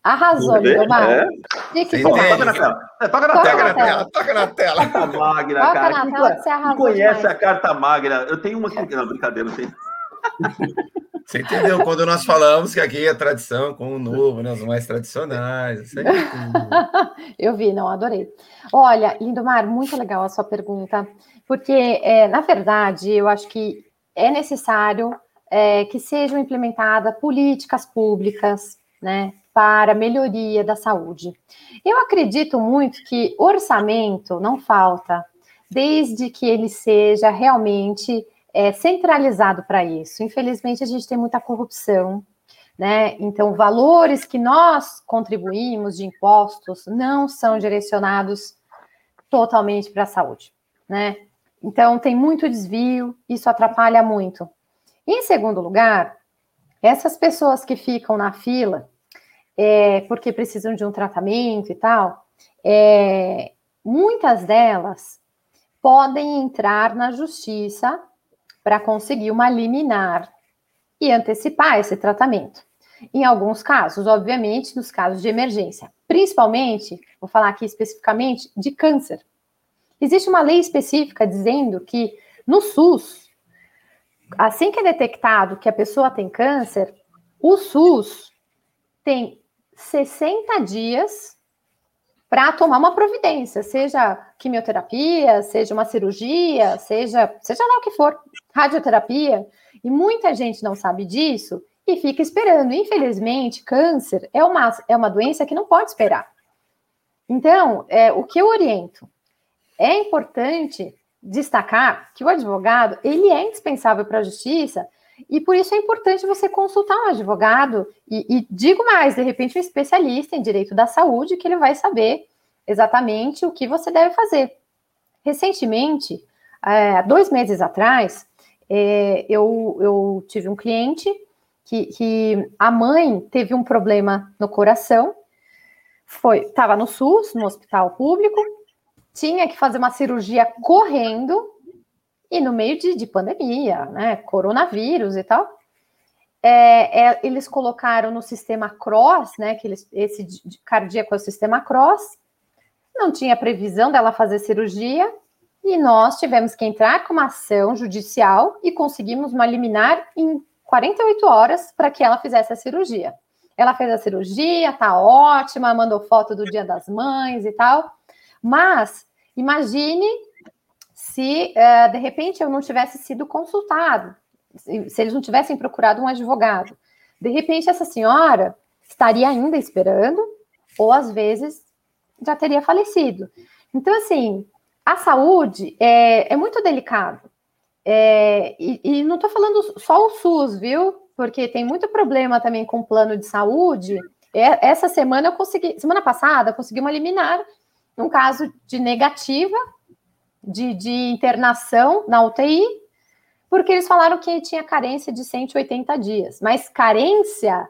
Arrasou, Lindomar. É? Chique Sim, Toca demais. na tela. É, toca na Toca Toca tela. na tela, toca na tela. Carta Magna, Toca cara. na tela que você arrasou Quem conhece demais. a Carta Magna? Eu tenho uma aqui. Não, brincadeira, não tem. Você entendeu? Quando nós falamos que aqui é tradição com o novo, né? Os mais tradicionais. Aí. Eu vi, não, adorei. Olha, Lindomar, muito legal a sua pergunta, porque, é, na verdade, eu acho que é necessário é, que sejam implementadas políticas públicas, né, para melhoria da saúde. Eu acredito muito que orçamento não falta, desde que ele seja realmente é, centralizado para isso. Infelizmente, a gente tem muita corrupção, né? Então, valores que nós contribuímos de impostos não são direcionados totalmente para a saúde, né? Então, tem muito desvio, isso atrapalha muito. Em segundo lugar, essas pessoas que ficam na fila é, porque precisam de um tratamento e tal, é, muitas delas podem entrar na justiça para conseguir uma liminar e antecipar esse tratamento. Em alguns casos, obviamente, nos casos de emergência, principalmente, vou falar aqui especificamente de câncer. Existe uma lei específica dizendo que no SUS, assim que é detectado que a pessoa tem câncer, o SUS tem 60 dias para tomar uma providência, seja quimioterapia, seja uma cirurgia, seja, seja lá o que for, radioterapia. E muita gente não sabe disso e fica esperando. Infelizmente, câncer é uma, é uma doença que não pode esperar. Então, é, o que eu oriento? É importante destacar que o advogado, ele é indispensável para a justiça e por isso é importante você consultar um advogado e, e, digo mais, de repente um especialista em direito da saúde que ele vai saber exatamente o que você deve fazer. Recentemente, há dois meses atrás, é, eu, eu, tive um cliente que, que, a mãe teve um problema no coração, foi estava no SUS, no hospital público, tinha que fazer uma cirurgia correndo e no meio de, de pandemia, né, coronavírus e tal, é, é, eles colocaram no sistema CROSS, né, que eles, esse cardíaco é o sistema CROSS, não tinha previsão dela fazer cirurgia, e nós tivemos que entrar com uma ação judicial e conseguimos uma liminar em 48 horas para que ela fizesse a cirurgia. Ela fez a cirurgia, tá ótima, mandou foto do Dia das Mães e tal, mas imagine se uh, de repente eu não tivesse sido consultado, se eles não tivessem procurado um advogado. De repente, essa senhora estaria ainda esperando, ou às vezes já teria falecido. Então, assim, a saúde é, é muito delicado. É, e, e, não estou falando só o SUS, viu? Porque tem muito problema também com o plano de saúde. É, essa semana eu consegui, semana passada, eu consegui uma liminar num caso de negativa de, de internação na UTI, porque eles falaram que tinha carência de 180 dias. Mas carência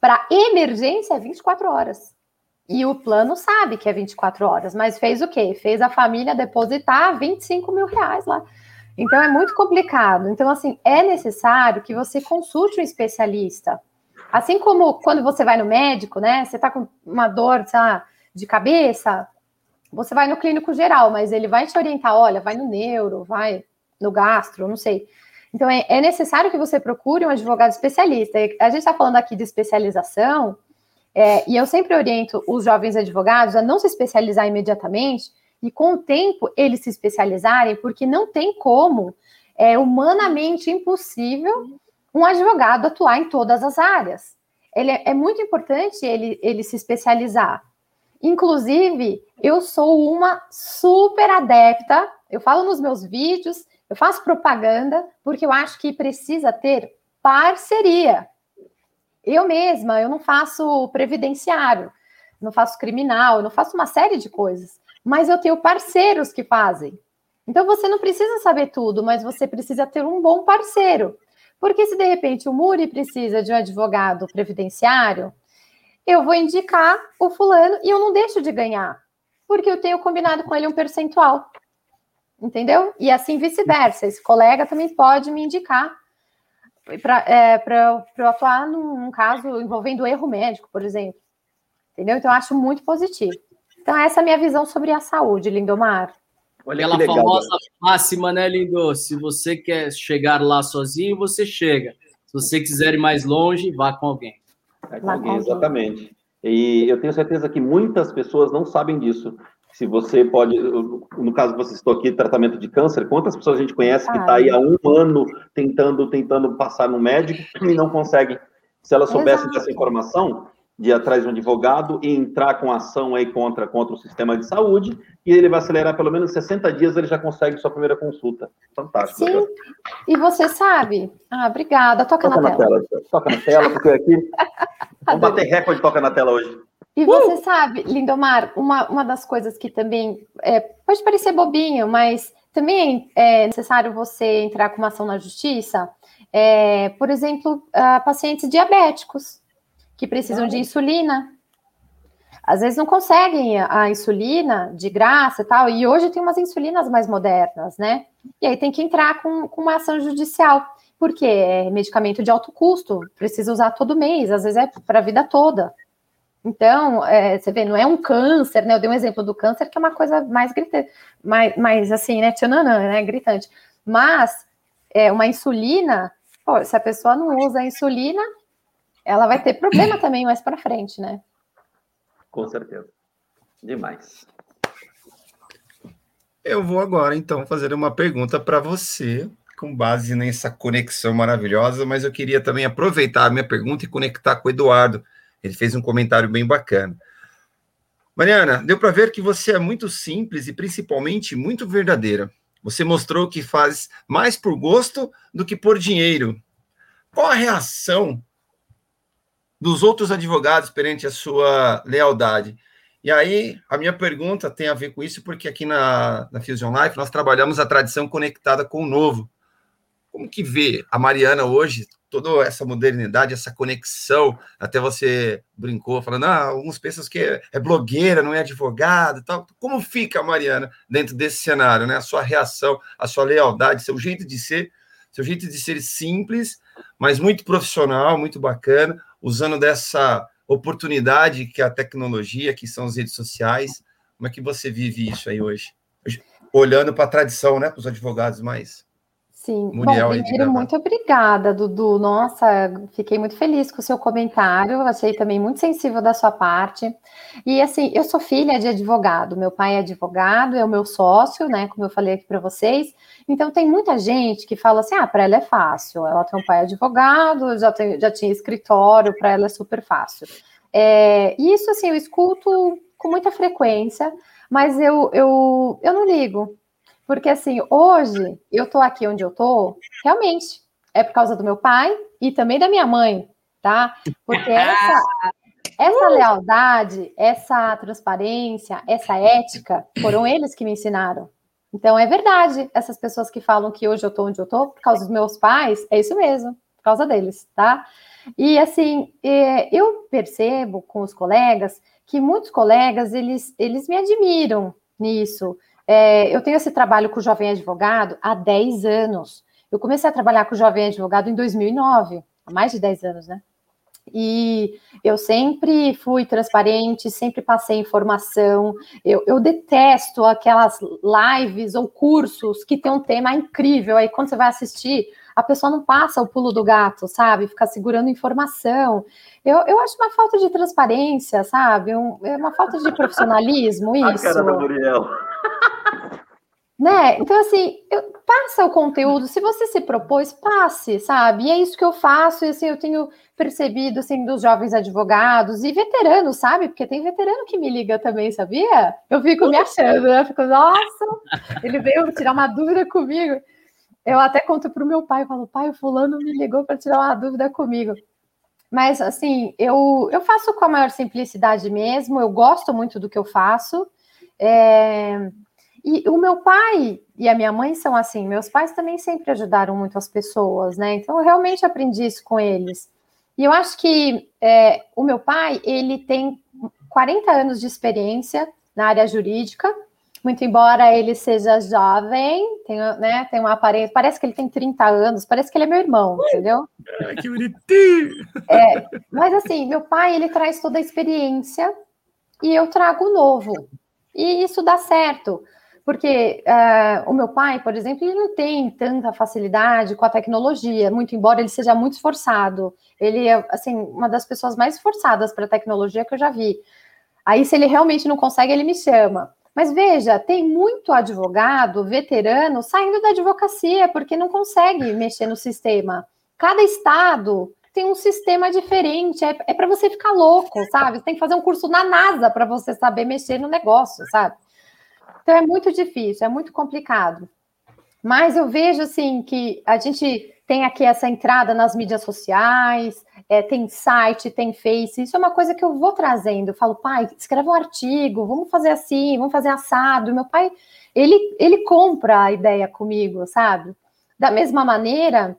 para emergência é 24 horas. E o plano sabe que é 24 horas, mas fez o quê? Fez a família depositar 25 mil reais lá. Então é muito complicado. Então, assim, é necessário que você consulte um especialista. Assim como quando você vai no médico, né? Você tá com uma dor, sei lá, de cabeça, você vai no clínico geral, mas ele vai te orientar, olha, vai no neuro, vai no gastro, não sei. Então é, é necessário que você procure um advogado especialista. A gente está falando aqui de especialização, é, e eu sempre oriento os jovens advogados a não se especializar imediatamente e, com o tempo, eles se especializarem, porque não tem como, é humanamente impossível, um advogado atuar em todas as áreas. Ele é, é muito importante ele, ele se especializar. Inclusive, eu sou uma super adepta, eu falo nos meus vídeos, eu faço propaganda, porque eu acho que precisa ter parceria. Eu mesma, eu não faço previdenciário, não faço criminal, eu não faço uma série de coisas, mas eu tenho parceiros que fazem. Então você não precisa saber tudo, mas você precisa ter um bom parceiro. Porque se de repente o Muri precisa de um advogado previdenciário, eu vou indicar o fulano e eu não deixo de ganhar, porque eu tenho combinado com ele um percentual. Entendeu? E assim vice-versa. Esse colega também pode me indicar para é, eu atuar num, num, caso envolvendo erro médico, por exemplo. Entendeu? Então, eu acho muito positivo. Então, essa é a minha visão sobre a saúde, Lindomar. Olha Aquela legal, famosa né? máxima, né, Lindo? Se você quer chegar lá sozinho, você chega. Se você quiser ir mais longe, vá com alguém. Alguém, exatamente. E eu tenho certeza que muitas pessoas não sabem disso se você pode, no caso você estou aqui, tratamento de câncer, quantas pessoas a gente conhece que está aí há um ano tentando, tentando passar no médico e não consegue? Se ela soubesse Exato. dessa informação, de ir atrás de um advogado e entrar com ação aí contra, contra o sistema de saúde, e ele vai acelerar pelo menos 60 dias, ele já consegue sua primeira consulta. Fantástico. Sim, e você sabe? Ah, obrigada. Toca, toca na, na tela. tela. Toca na tela, porque aqui... *laughs* Vamos bater recorde de toca na tela hoje. E você uh! sabe, Lindomar, uma, uma das coisas que também é, pode parecer bobinho, mas também é necessário você entrar com uma ação na justiça, é, por exemplo, uh, pacientes diabéticos que precisam de insulina. Às vezes não conseguem a insulina de graça e tal, e hoje tem umas insulinas mais modernas, né? E aí tem que entrar com, com uma ação judicial, porque é medicamento de alto custo, precisa usar todo mês, às vezes é para a vida toda. Então, é, você vê, não é um câncer, né? Eu dei um exemplo do câncer, que é uma coisa mais gritante, mais, mais assim, né? Tchananã, né? Gritante. Mas, é, uma insulina, pô, se a pessoa não usa a insulina, ela vai ter problema também mais para frente, né? Com certeza. Demais. Eu vou agora, então, fazer uma pergunta para você, com base nessa conexão maravilhosa, mas eu queria também aproveitar a minha pergunta e conectar com o Eduardo ele fez um comentário bem bacana. Mariana, deu para ver que você é muito simples e principalmente muito verdadeira. Você mostrou que faz mais por gosto do que por dinheiro. Qual a reação dos outros advogados perante a sua lealdade? E aí, a minha pergunta tem a ver com isso, porque aqui na, na Fusion Life nós trabalhamos a tradição conectada com o novo. Como que vê a Mariana hoje toda essa modernidade, essa conexão. Até você brincou falando, ah, alguns pensam que é, blogueira, não é advogado e tal. Como fica, Mariana, dentro desse cenário, né? A sua reação, a sua lealdade, seu jeito de ser, seu jeito de ser simples, mas muito profissional, muito bacana, usando dessa oportunidade que a tecnologia, que são as redes sociais. Como é que você vive isso aí hoje? Olhando para a tradição, né? Para os advogados mais Sim, Muriel, Bom, primeiro, muito obrigada, Dudu. Nossa, fiquei muito feliz com o seu comentário, achei também muito sensível da sua parte. E assim, eu sou filha de advogado, meu pai é advogado, é o meu sócio, né? Como eu falei aqui para vocês. Então, tem muita gente que fala assim: ah, para ela é fácil, ela tem um pai advogado, já, tem, já tinha escritório, para ela é super fácil. É, isso, assim, eu escuto com muita frequência, mas eu, eu, eu não ligo, porque assim, hoje eu tô aqui onde eu tô, realmente, é por causa do meu pai e também da minha mãe, tá? Porque essa, essa lealdade, essa transparência, essa ética, foram eles que me ensinaram. Então é verdade, essas pessoas que falam que hoje eu tô onde eu tô por causa dos meus pais, é isso mesmo, por causa deles, tá? E assim, é, eu percebo com os colegas que muitos colegas eles, eles me admiram nisso. É, eu tenho esse trabalho com o jovem advogado há 10 anos. Eu comecei a trabalhar com o jovem advogado em 2009, há mais de 10 anos, né? E eu sempre fui transparente, sempre passei informação. Eu, eu, detesto aquelas lives ou cursos que tem um tema incrível. Aí, quando você vai assistir, a pessoa não passa o pulo do gato, sabe? Fica segurando informação. Eu, eu acho uma falta de transparência, sabe? Um, é uma falta de profissionalismo isso. A cara do Muriel. Né? Então, assim, eu, passa o conteúdo. Se você se propôs, passe, sabe? E é isso que eu faço. E assim, eu tenho percebido, assim, dos jovens advogados e veteranos, sabe? Porque tem veterano que me liga também, sabia? Eu fico me achando, né? Eu fico, nossa, ele veio tirar uma dúvida comigo. Eu até conto para o meu pai, eu falo, pai, o fulano me ligou para tirar uma dúvida comigo. Mas, assim, eu, eu faço com a maior simplicidade mesmo, eu gosto muito do que eu faço. É... E o meu pai e a minha mãe são assim, meus pais também sempre ajudaram muito as pessoas, né? Então, eu realmente aprendi isso com eles. E eu acho que é, o meu pai, ele tem 40 anos de experiência na área jurídica, muito embora ele seja jovem, tem, né, tem uma aparência, parece que ele tem 30 anos, parece que ele é meu irmão, entendeu? Que bonitinho! É, mas assim, meu pai, ele traz toda a experiência e eu trago o novo. E isso dá certo, porque uh, o meu pai, por exemplo, ele não tem tanta facilidade com a tecnologia, muito embora ele seja muito esforçado. Ele é, assim, uma das pessoas mais esforçadas para a tecnologia que eu já vi. Aí, se ele realmente não consegue, ele me chama. Mas veja, tem muito advogado veterano saindo da advocacia porque não consegue mexer no sistema. Cada estado tem um sistema diferente, é, é para você ficar louco, sabe? Você tem que fazer um curso na NASA para você saber mexer no negócio, sabe? Então é muito difícil, é muito complicado. Mas eu vejo assim que a gente tem aqui essa entrada nas mídias sociais, é, tem site, tem Face, isso é uma coisa que eu vou trazendo. Eu falo, pai, escreve um artigo, vamos fazer assim, vamos fazer assado. meu pai, ele, ele compra a ideia comigo, sabe? Da mesma maneira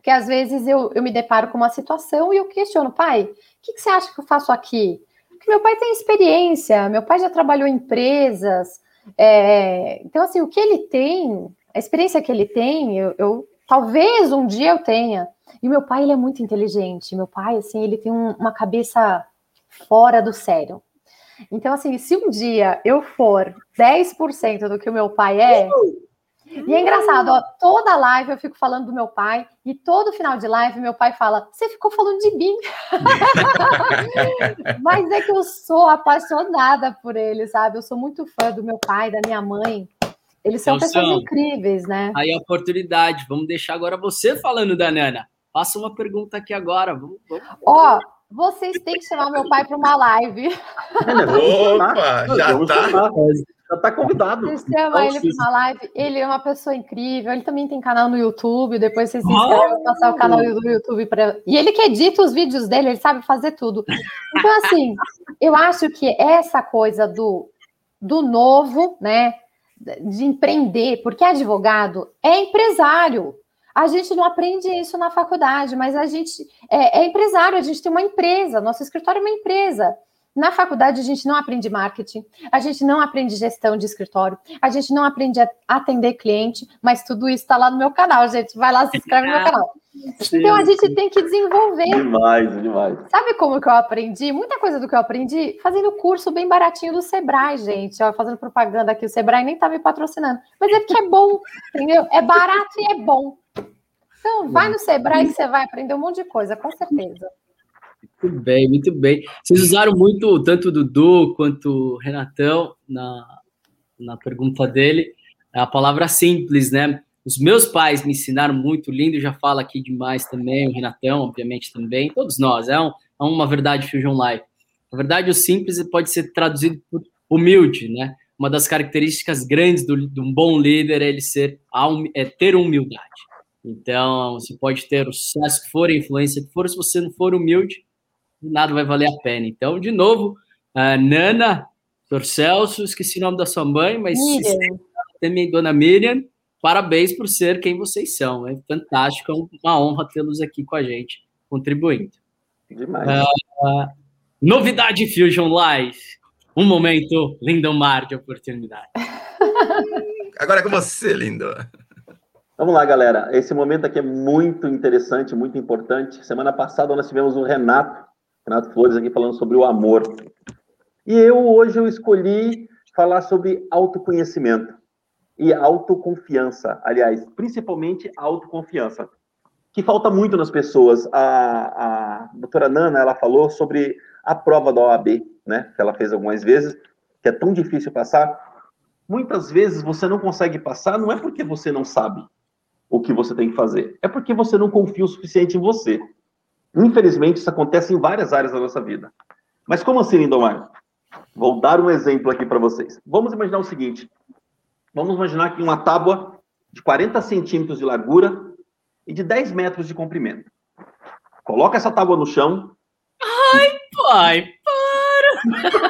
que às vezes eu, eu me deparo com uma situação e eu questiono, pai, o que, que você acha que eu faço aqui? Porque meu pai tem experiência, meu pai já trabalhou em empresas, é, então, assim, o que ele tem, a experiência que ele tem, eu, eu talvez um dia eu tenha. E meu pai, ele é muito inteligente. Meu pai, assim, ele tem um, uma cabeça fora do sério. Então, assim, se um dia eu for 10% do que o meu pai é. E é engraçado, ó, toda live eu fico falando do meu pai, e todo final de live meu pai fala: Você ficou falando de mim. *laughs* Mas é que eu sou apaixonada por ele, sabe? Eu sou muito fã do meu pai, da minha mãe. Eles são então, pessoas são. incríveis, né? Aí a oportunidade. Vamos deixar agora você falando da Nana. Faça uma pergunta aqui agora. Vamos, vamos. Ó, vocês têm que chamar meu pai para uma live. Opa, já está. Já está convidado. Chama ele para uma live. Ele é uma pessoa incrível. Ele também tem canal no YouTube. Depois vocês se inscrevem, oh. passar o canal do YouTube para. E ele que edita os vídeos dele, ele sabe fazer tudo. Então, assim, eu acho que essa coisa do, do novo, né? De empreender, porque advogado é empresário. A gente não aprende isso na faculdade, mas a gente é, é empresário, a gente tem uma empresa, nosso escritório é uma empresa. Na faculdade, a gente não aprende marketing, a gente não aprende gestão de escritório, a gente não aprende a atender cliente, mas tudo isso está lá no meu canal, gente. Vai lá, se inscreve no meu canal. Então a gente tem que desenvolver. Demais, demais. Sabe como que eu aprendi? Muita coisa do que eu aprendi fazendo curso bem baratinho do Sebrae, gente. Ó, fazendo propaganda aqui, o Sebrae nem tá me patrocinando. Mas é porque é bom, entendeu? É barato e é bom. Então, vai no Sebrae que você vai aprender um monte de coisa, com certeza. Muito bem, muito bem. Vocês usaram muito, tanto o Dudu quanto o Renatão, na, na pergunta dele, a palavra simples, né? Os meus pais me ensinaram muito, lindo já fala aqui demais também, o Renatão, obviamente, também, todos nós, é, um, é uma verdade Fusion Life. Na verdade, o simples pode ser traduzido por humilde, né? Uma das características grandes do, de um bom líder é ele ser é ter humildade. Então, você pode ter o sucesso que for, a influência que for, se você não for humilde, nada vai valer a pena. Então, de novo, uh, Nana, Sr. Celso, esqueci o nome da sua mãe, mas também Dona Miriam, parabéns por ser quem vocês são. É fantástico, é uma honra tê-los aqui com a gente, contribuindo. Demais. Uh, novidade Fusion Live. Um momento, Lindomar, de oportunidade. *laughs* Agora é com você, lindo. Vamos lá, galera. Esse momento aqui é muito interessante, muito importante. Semana passada nós tivemos o Renato, Renato Flores aqui falando sobre o amor. E eu hoje eu escolhi falar sobre autoconhecimento e autoconfiança, aliás, principalmente autoconfiança, que falta muito nas pessoas. A, a doutora Nana, ela falou sobre a prova da OAB, né, que ela fez algumas vezes, que é tão difícil passar. Muitas vezes você não consegue passar, não é porque você não sabe o que você tem que fazer, é porque você não confia o suficiente em você. Infelizmente, isso acontece em várias áreas da nossa vida. Mas como assim, Lindomar? Vou dar um exemplo aqui para vocês. Vamos imaginar o seguinte: Vamos imaginar que uma tábua de 40 centímetros de largura e de 10 metros de comprimento. Coloca essa tábua no chão. Ai, pai, para!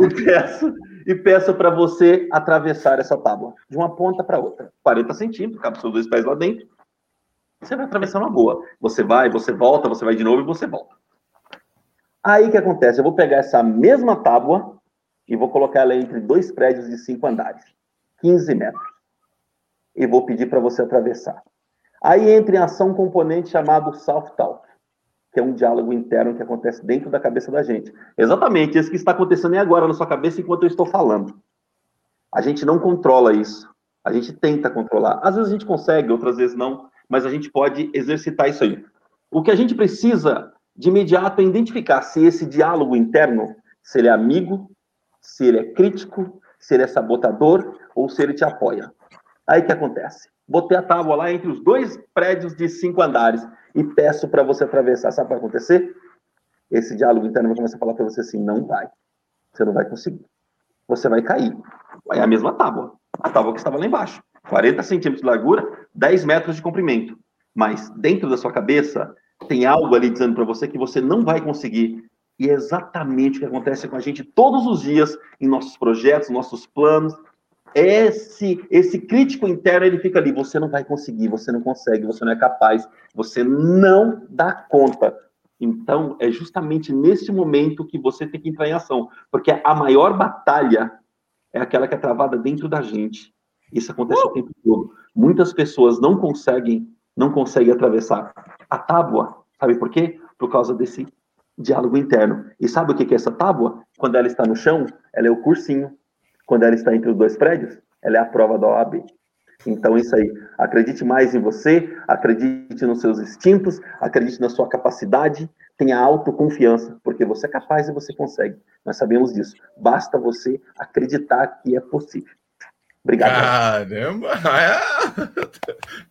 *laughs* e peço, e peço para você atravessar essa tábua de uma ponta para outra. 40 centímetros, cabe seus dois pés lá dentro. Você vai atravessar uma boa. Você vai, você volta, você vai de novo e você volta. Aí o que acontece? Eu vou pegar essa mesma tábua e vou colocar ela entre dois prédios de cinco andares, 15 metros. E vou pedir para você atravessar. Aí entra em ação um componente chamado self-talk, que é um diálogo interno que acontece dentro da cabeça da gente. Exatamente esse que está acontecendo agora na sua cabeça enquanto eu estou falando. A gente não controla isso. A gente tenta controlar. Às vezes a gente consegue, outras vezes não, mas a gente pode exercitar isso aí. O que a gente precisa de imediato é identificar se esse diálogo interno, se ele é amigo, se ele é crítico, se ele é sabotador ou se ele te apoia. Aí que acontece? Botei a tábua lá entre os dois prédios de cinco andares e peço para você atravessar. Sabe o que vai acontecer? Esse diálogo interno vai começar a falar para você assim: não vai. Você não vai conseguir. Você vai cair. É a mesma tábua. A tábua que estava lá embaixo. 40 centímetros de largura, 10 metros de comprimento. Mas dentro da sua cabeça tem algo ali dizendo para você que você não vai conseguir e é exatamente o que acontece com a gente todos os dias em nossos projetos, nossos planos. Esse, esse crítico interno, ele fica ali, você não vai conseguir, você não consegue, você não é capaz, você não dá conta. Então, é justamente nesse momento que você tem que entrar em ação, porque a maior batalha é aquela que é travada dentro da gente. Isso acontece uh! o tempo todo. Muitas pessoas não conseguem, não conseguem atravessar a tábua. Sabe por quê? Por causa desse diálogo interno. E sabe o que é essa tábua? Quando ela está no chão, ela é o cursinho. Quando ela está entre os dois prédios, ela é a prova da OAB. Então, isso aí. Acredite mais em você, acredite nos seus instintos, acredite na sua capacidade, tenha autoconfiança, porque você é capaz e você consegue. Nós sabemos disso. Basta você acreditar que é possível. Obrigado. Caramba! *laughs* É...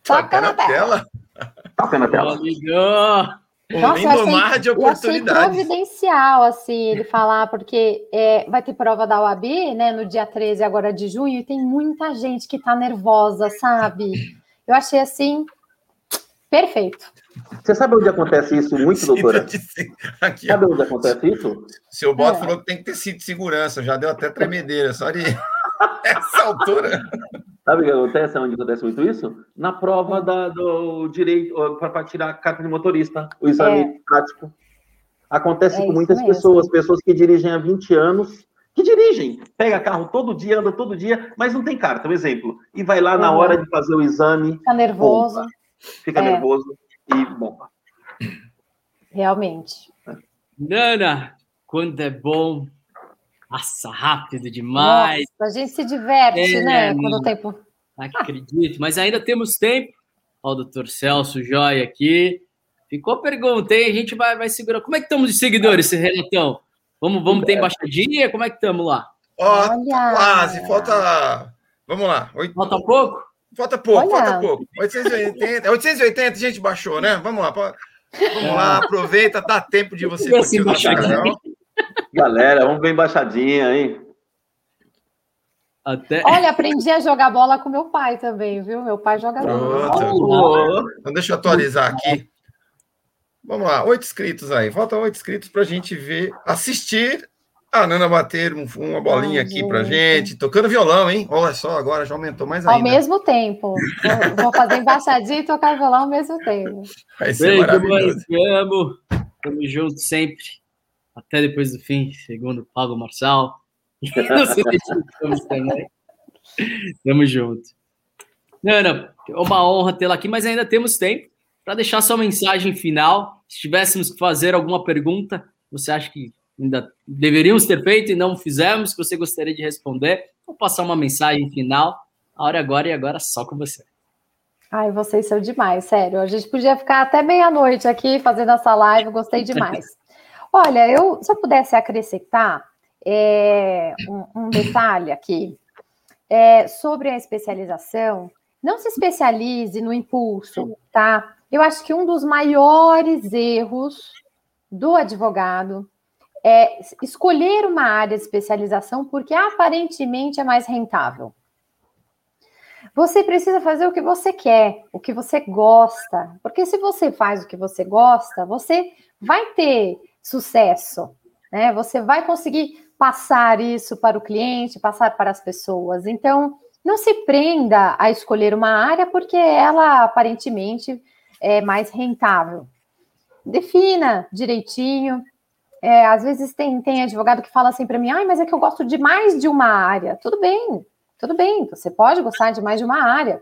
Toca na tela. Toca na tela. Nossa, eu achei, de oportunidades. Eu achei providencial, assim, ele falar, porque é, vai ter prova da UAB, né, no dia 13 agora de junho, e tem muita gente que tá nervosa, sabe? Eu achei, assim, perfeito. Você sabe onde acontece isso muito, doutora? Aqui, sabe onde acontece isso? Seu Boto é. falou que tem que ter cinto de segurança, já deu até tremedeira, só de *laughs* essa altura. Sabe o que acontece? Onde acontece muito isso? Na prova da, do direito, para tirar a carta de motorista, o exame é. prático. Acontece é com muitas mesmo. pessoas, pessoas que dirigem há 20 anos, que dirigem, pega carro todo dia, anda todo dia, mas não tem carta, um exemplo. E vai lá na hora de fazer o exame. Fica nervoso. fica é. nervoso e bomba. Realmente. Nana, quando é bom, passa rápido demais. Nossa, a gente se diverte, é, né? Quando o tempo. Acredito, mas ainda temos tempo. Ó, o doutor Celso Joia aqui. Ficou pergunta, hein? A gente vai, vai segurar. Como é que estamos de seguidores, esse Renatão? Vamos, vamos ter embaixadinha? Como é que estamos lá? Ó, Olha. quase, falta. Vamos lá. Oito... Falta pouco? Falta pouco, Olha. falta pouco. 880, 880 a gente baixou, né? Vamos lá. Vamos lá, aproveita, dá tempo de você curtir o nosso canal. Galera, vamos ver embaixadinha, hein? Até... Olha, aprendi a jogar bola com meu pai também, viu? Meu pai joga bola. Então, deixa eu atualizar aqui. Vamos lá, oito inscritos aí. Faltam oito inscritos para a gente ver, assistir a Nana bater um, uma bolinha Ai, aqui para gente, tocando violão, hein? Olha só, agora já aumentou mais ainda. Ao mesmo tempo. Vou fazer embaixadinha e tocar violão ao mesmo tempo. Vai ser Bem, maravilhoso. Te amo. Tamo junto sempre. Até depois do fim, segundo Paulo Marçal. *laughs* Tamo junto. Nana, é uma honra tê-la aqui, mas ainda temos tempo para deixar sua mensagem final. Se tivéssemos que fazer alguma pergunta, você acha que ainda deveríamos ter feito e não fizemos, que você gostaria de responder, ou passar uma mensagem final. A hora é agora e agora só com você. Ai, vocês são demais, sério. A gente podia ficar até meia-noite aqui fazendo essa live, gostei demais. Olha, eu se eu pudesse acrescentar é, um, um, detalhe aqui é, sobre a especialização, não se especialize no impulso, tá? Eu acho que um dos maiores erros do advogado é escolher uma área de especialização porque aparentemente é mais rentável. Você precisa fazer o que você quer, o que você gosta, porque se você faz o que você gosta, você vai ter sucesso, né? Você vai conseguir passar isso para o cliente, passar para as pessoas. Então, não se prenda a escolher uma área porque ela aparentemente é mais rentável. Defina direitinho. É, às vezes tem, tem advogado que fala assim para mim, ah, mas é que eu gosto de mais de uma área. Tudo bem, tudo bem, você pode gostar de mais de uma área.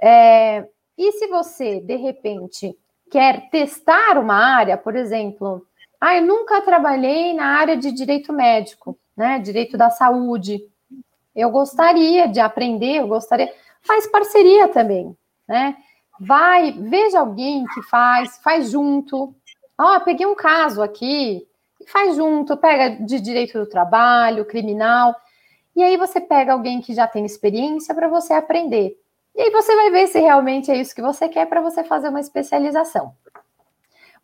É, e se você, de repente, quer testar uma área, por exemplo, ah, eu nunca trabalhei na área de direito médico, né? Direito da saúde. Eu gostaria de aprender, eu gostaria. Faz parceria também, né? Vai, veja alguém que faz, faz junto. Ó, oh, peguei um caso aqui, faz junto, pega de direito do trabalho, criminal. E aí você pega alguém que já tem experiência para você aprender. E aí você vai ver se realmente é isso que você quer para você fazer uma especialização.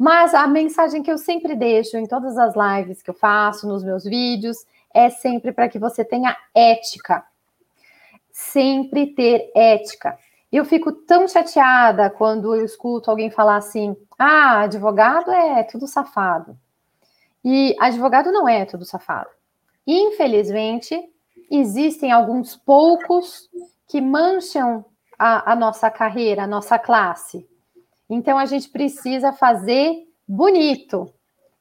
Mas a mensagem que eu sempre deixo em todas as lives que eu faço, nos meus vídeos, é sempre para que você tenha ética. Sempre ter ética. Eu fico tão chateada quando eu escuto alguém falar assim: ah, advogado é tudo safado. E advogado não é tudo safado. Infelizmente, existem alguns poucos que mancham a, a nossa carreira, a nossa classe. Então a gente precisa fazer bonito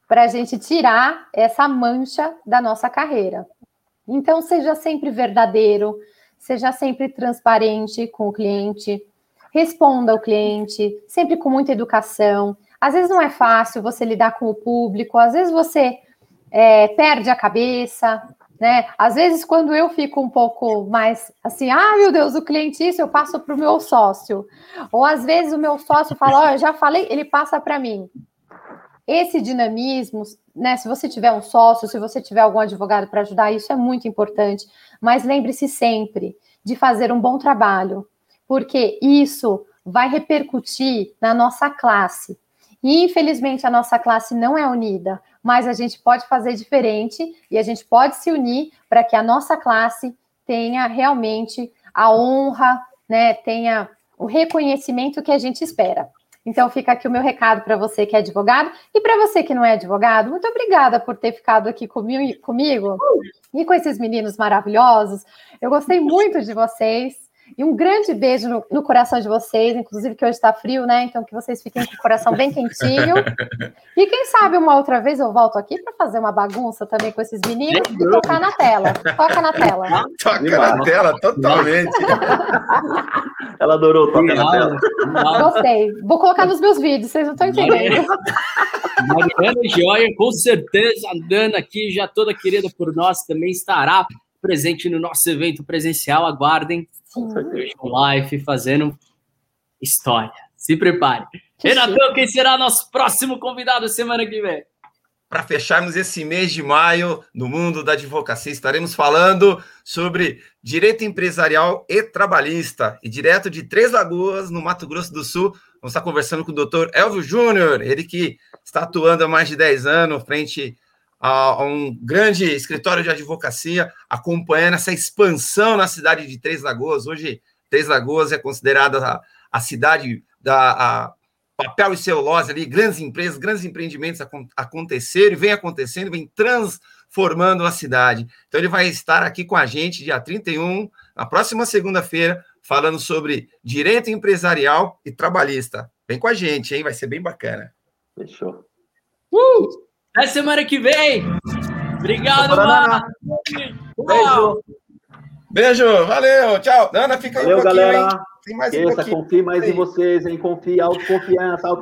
para a gente tirar essa mancha da nossa carreira. Então seja sempre verdadeiro, seja sempre transparente com o cliente, responda ao cliente, sempre com muita educação. Às vezes não é fácil você lidar com o público, às vezes você é, perde a cabeça, né? Às vezes, quando eu fico um pouco mais assim, ah, meu Deus, o cliente isso, eu passo para o meu sócio. Ou às vezes o meu sócio fala, ó, oh, já falei, ele passa para mim. Esse dinamismo, né? Se você tiver um sócio, se você tiver algum advogado para ajudar, isso é muito importante. Mas lembre-se sempre de fazer um bom trabalho, porque isso vai repercutir na nossa classe. E infelizmente a nossa classe não é unida mas a gente pode fazer diferente e a gente pode se unir para que a nossa classe tenha realmente a honra, né, tenha o reconhecimento que a gente espera. Então fica aqui o meu recado para você que é advogado e para você que não é advogado. Muito obrigada por ter ficado aqui comigo, comigo e com esses meninos maravilhosos. Eu gostei muito de vocês. E um grande beijo no, no coração de vocês, inclusive que hoje está frio, né? Então que vocês fiquem com o coração bem quentinho. *laughs* E quem sabe uma outra vez eu volto aqui para fazer uma bagunça também com esses meninos e tocar na tela. Toca na tela. Toca na tela, totalmente. *laughs* Ela adorou tocar na tela. Gostei. Vou colocar nos meus vídeos, vocês não estão entendendo. Mariana Joia, com certeza, andando aqui, já toda querida por nós, também estará presente no nosso evento presencial. Aguardem. Um live fazendo história. Se prepare. Renatão, quem será nosso próximo convidado semana que vem? Para fecharmos esse mês de maio no mundo da advocacia, estaremos falando sobre direito empresarial e trabalhista. E direto de Três Lagoas, no Mato Grosso do Sul, vamos estar conversando com o doutor Elvio Júnior, ele que está atuando há mais de 10 anos frente a, um grande escritório de advocacia, acompanhando essa expansão na cidade de Três Lagoas. Hoje, Três Lagoas é considerada a, a cidade da a, papel e celulose ali, grandes empresas, grandes empreendimentos acontecerem, vem acontecendo, vem transformando a cidade. Então, ele vai estar aqui com a gente dia 31, na próxima segunda-feira, falando sobre direito empresarial e trabalhista. Vem com a gente, hein? Vai ser bem bacana. Fechou. Uh! Até semana que vem! Obrigado, mano! Beijo! Beijo, valeu, tchau. Ana, fica aí valeu, um pouquinho, galera. hein? Tem mais Esqueça, um pouquinho. confie mais em vocês, hein? Confie, autoconfiança,